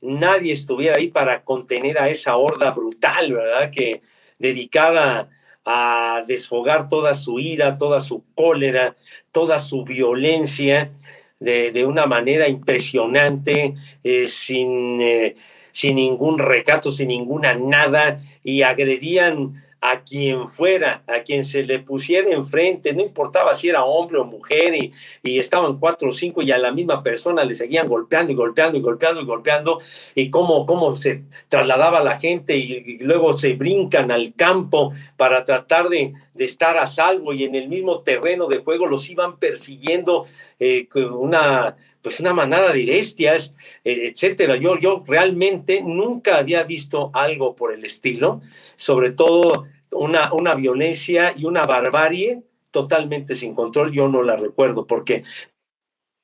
[SPEAKER 3] nadie estuviera ahí para contener a esa horda brutal, ¿verdad? Que dedicada a desfogar toda su ira, toda su cólera, toda su violencia de, de una manera impresionante, eh, sin, eh, sin ningún recato, sin ninguna nada, y agredían a quien fuera, a quien se le pusiera enfrente, no importaba si era hombre o mujer, y, estaban cuatro o cinco y a la misma persona le seguían golpeando y golpeando y golpeando y golpeando, y cómo, cómo se trasladaba la gente y, luego se brincan al campo para tratar de, de estar a salvo y en el mismo terreno de juego los iban persiguiendo eh, una pues una manada de bestias, eh, etcétera. Yo, yo realmente nunca había visto algo por el estilo, sobre todo una, una violencia y una barbarie totalmente sin control. Yo no la recuerdo porque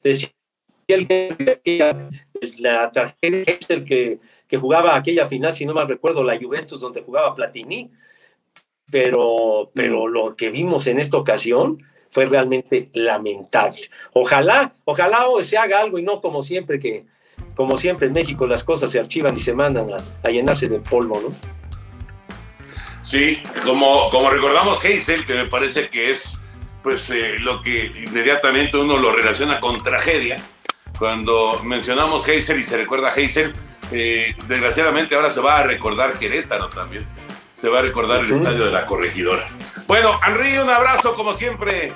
[SPEAKER 3] decía el que la tragedia es el que, que jugaba aquella final, si no mal recuerdo, la Juventus donde jugaba Platini, pero, pero lo que vimos en esta ocasión fue realmente lamentable. Ojalá, ojalá se haga algo y no como siempre que, como siempre en México las cosas se archivan y se mandan a, a llenarse de polvo, ¿no?
[SPEAKER 1] Sí, como, como recordamos Hazel, que me parece que es pues eh, lo que inmediatamente uno lo relaciona con tragedia. Cuando mencionamos Hazel y se recuerda a Hazel, Eh, desgraciadamente ahora se va a recordar Querétaro también. Se va a recordar el estadio de la corregidora. Bueno, Henry, un abrazo como siempre.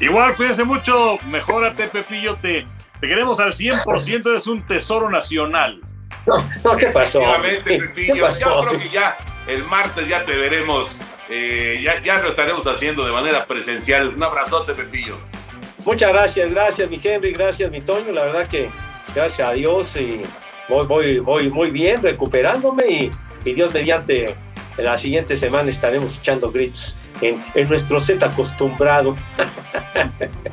[SPEAKER 2] Igual, cuídense mucho. Mejórate, Pepillo. Te, te queremos al 100%. Eres un tesoro nacional.
[SPEAKER 3] No, no ¿qué pasó?
[SPEAKER 1] Pepillo. Yo creo que ya el martes ya te veremos. Eh, ya, ya lo estaremos haciendo de manera presencial. Un abrazote, Pepillo.
[SPEAKER 3] Muchas gracias, gracias, mi Henry, gracias, mi Toño. La verdad que gracias a Dios y voy, voy, voy muy bien, recuperándome y, y Dios mediante la siguiente semana estaremos echando gritos en, en nuestro set acostumbrado.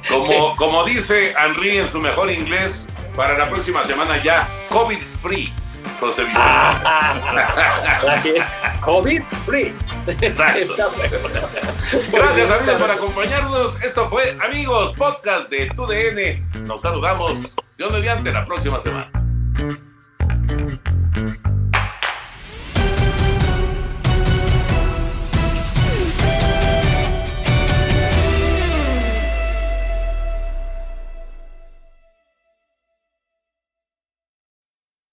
[SPEAKER 1] Como, como dice Henry en su mejor inglés, para la próxima semana ya COVID free. José Vicente.
[SPEAKER 3] COVID free.
[SPEAKER 1] Exacto. Gracias amigos por acompañarnos. Esto fue Amigos Podcast de TUDN. Nos saludamos. Dios mediante la próxima semana.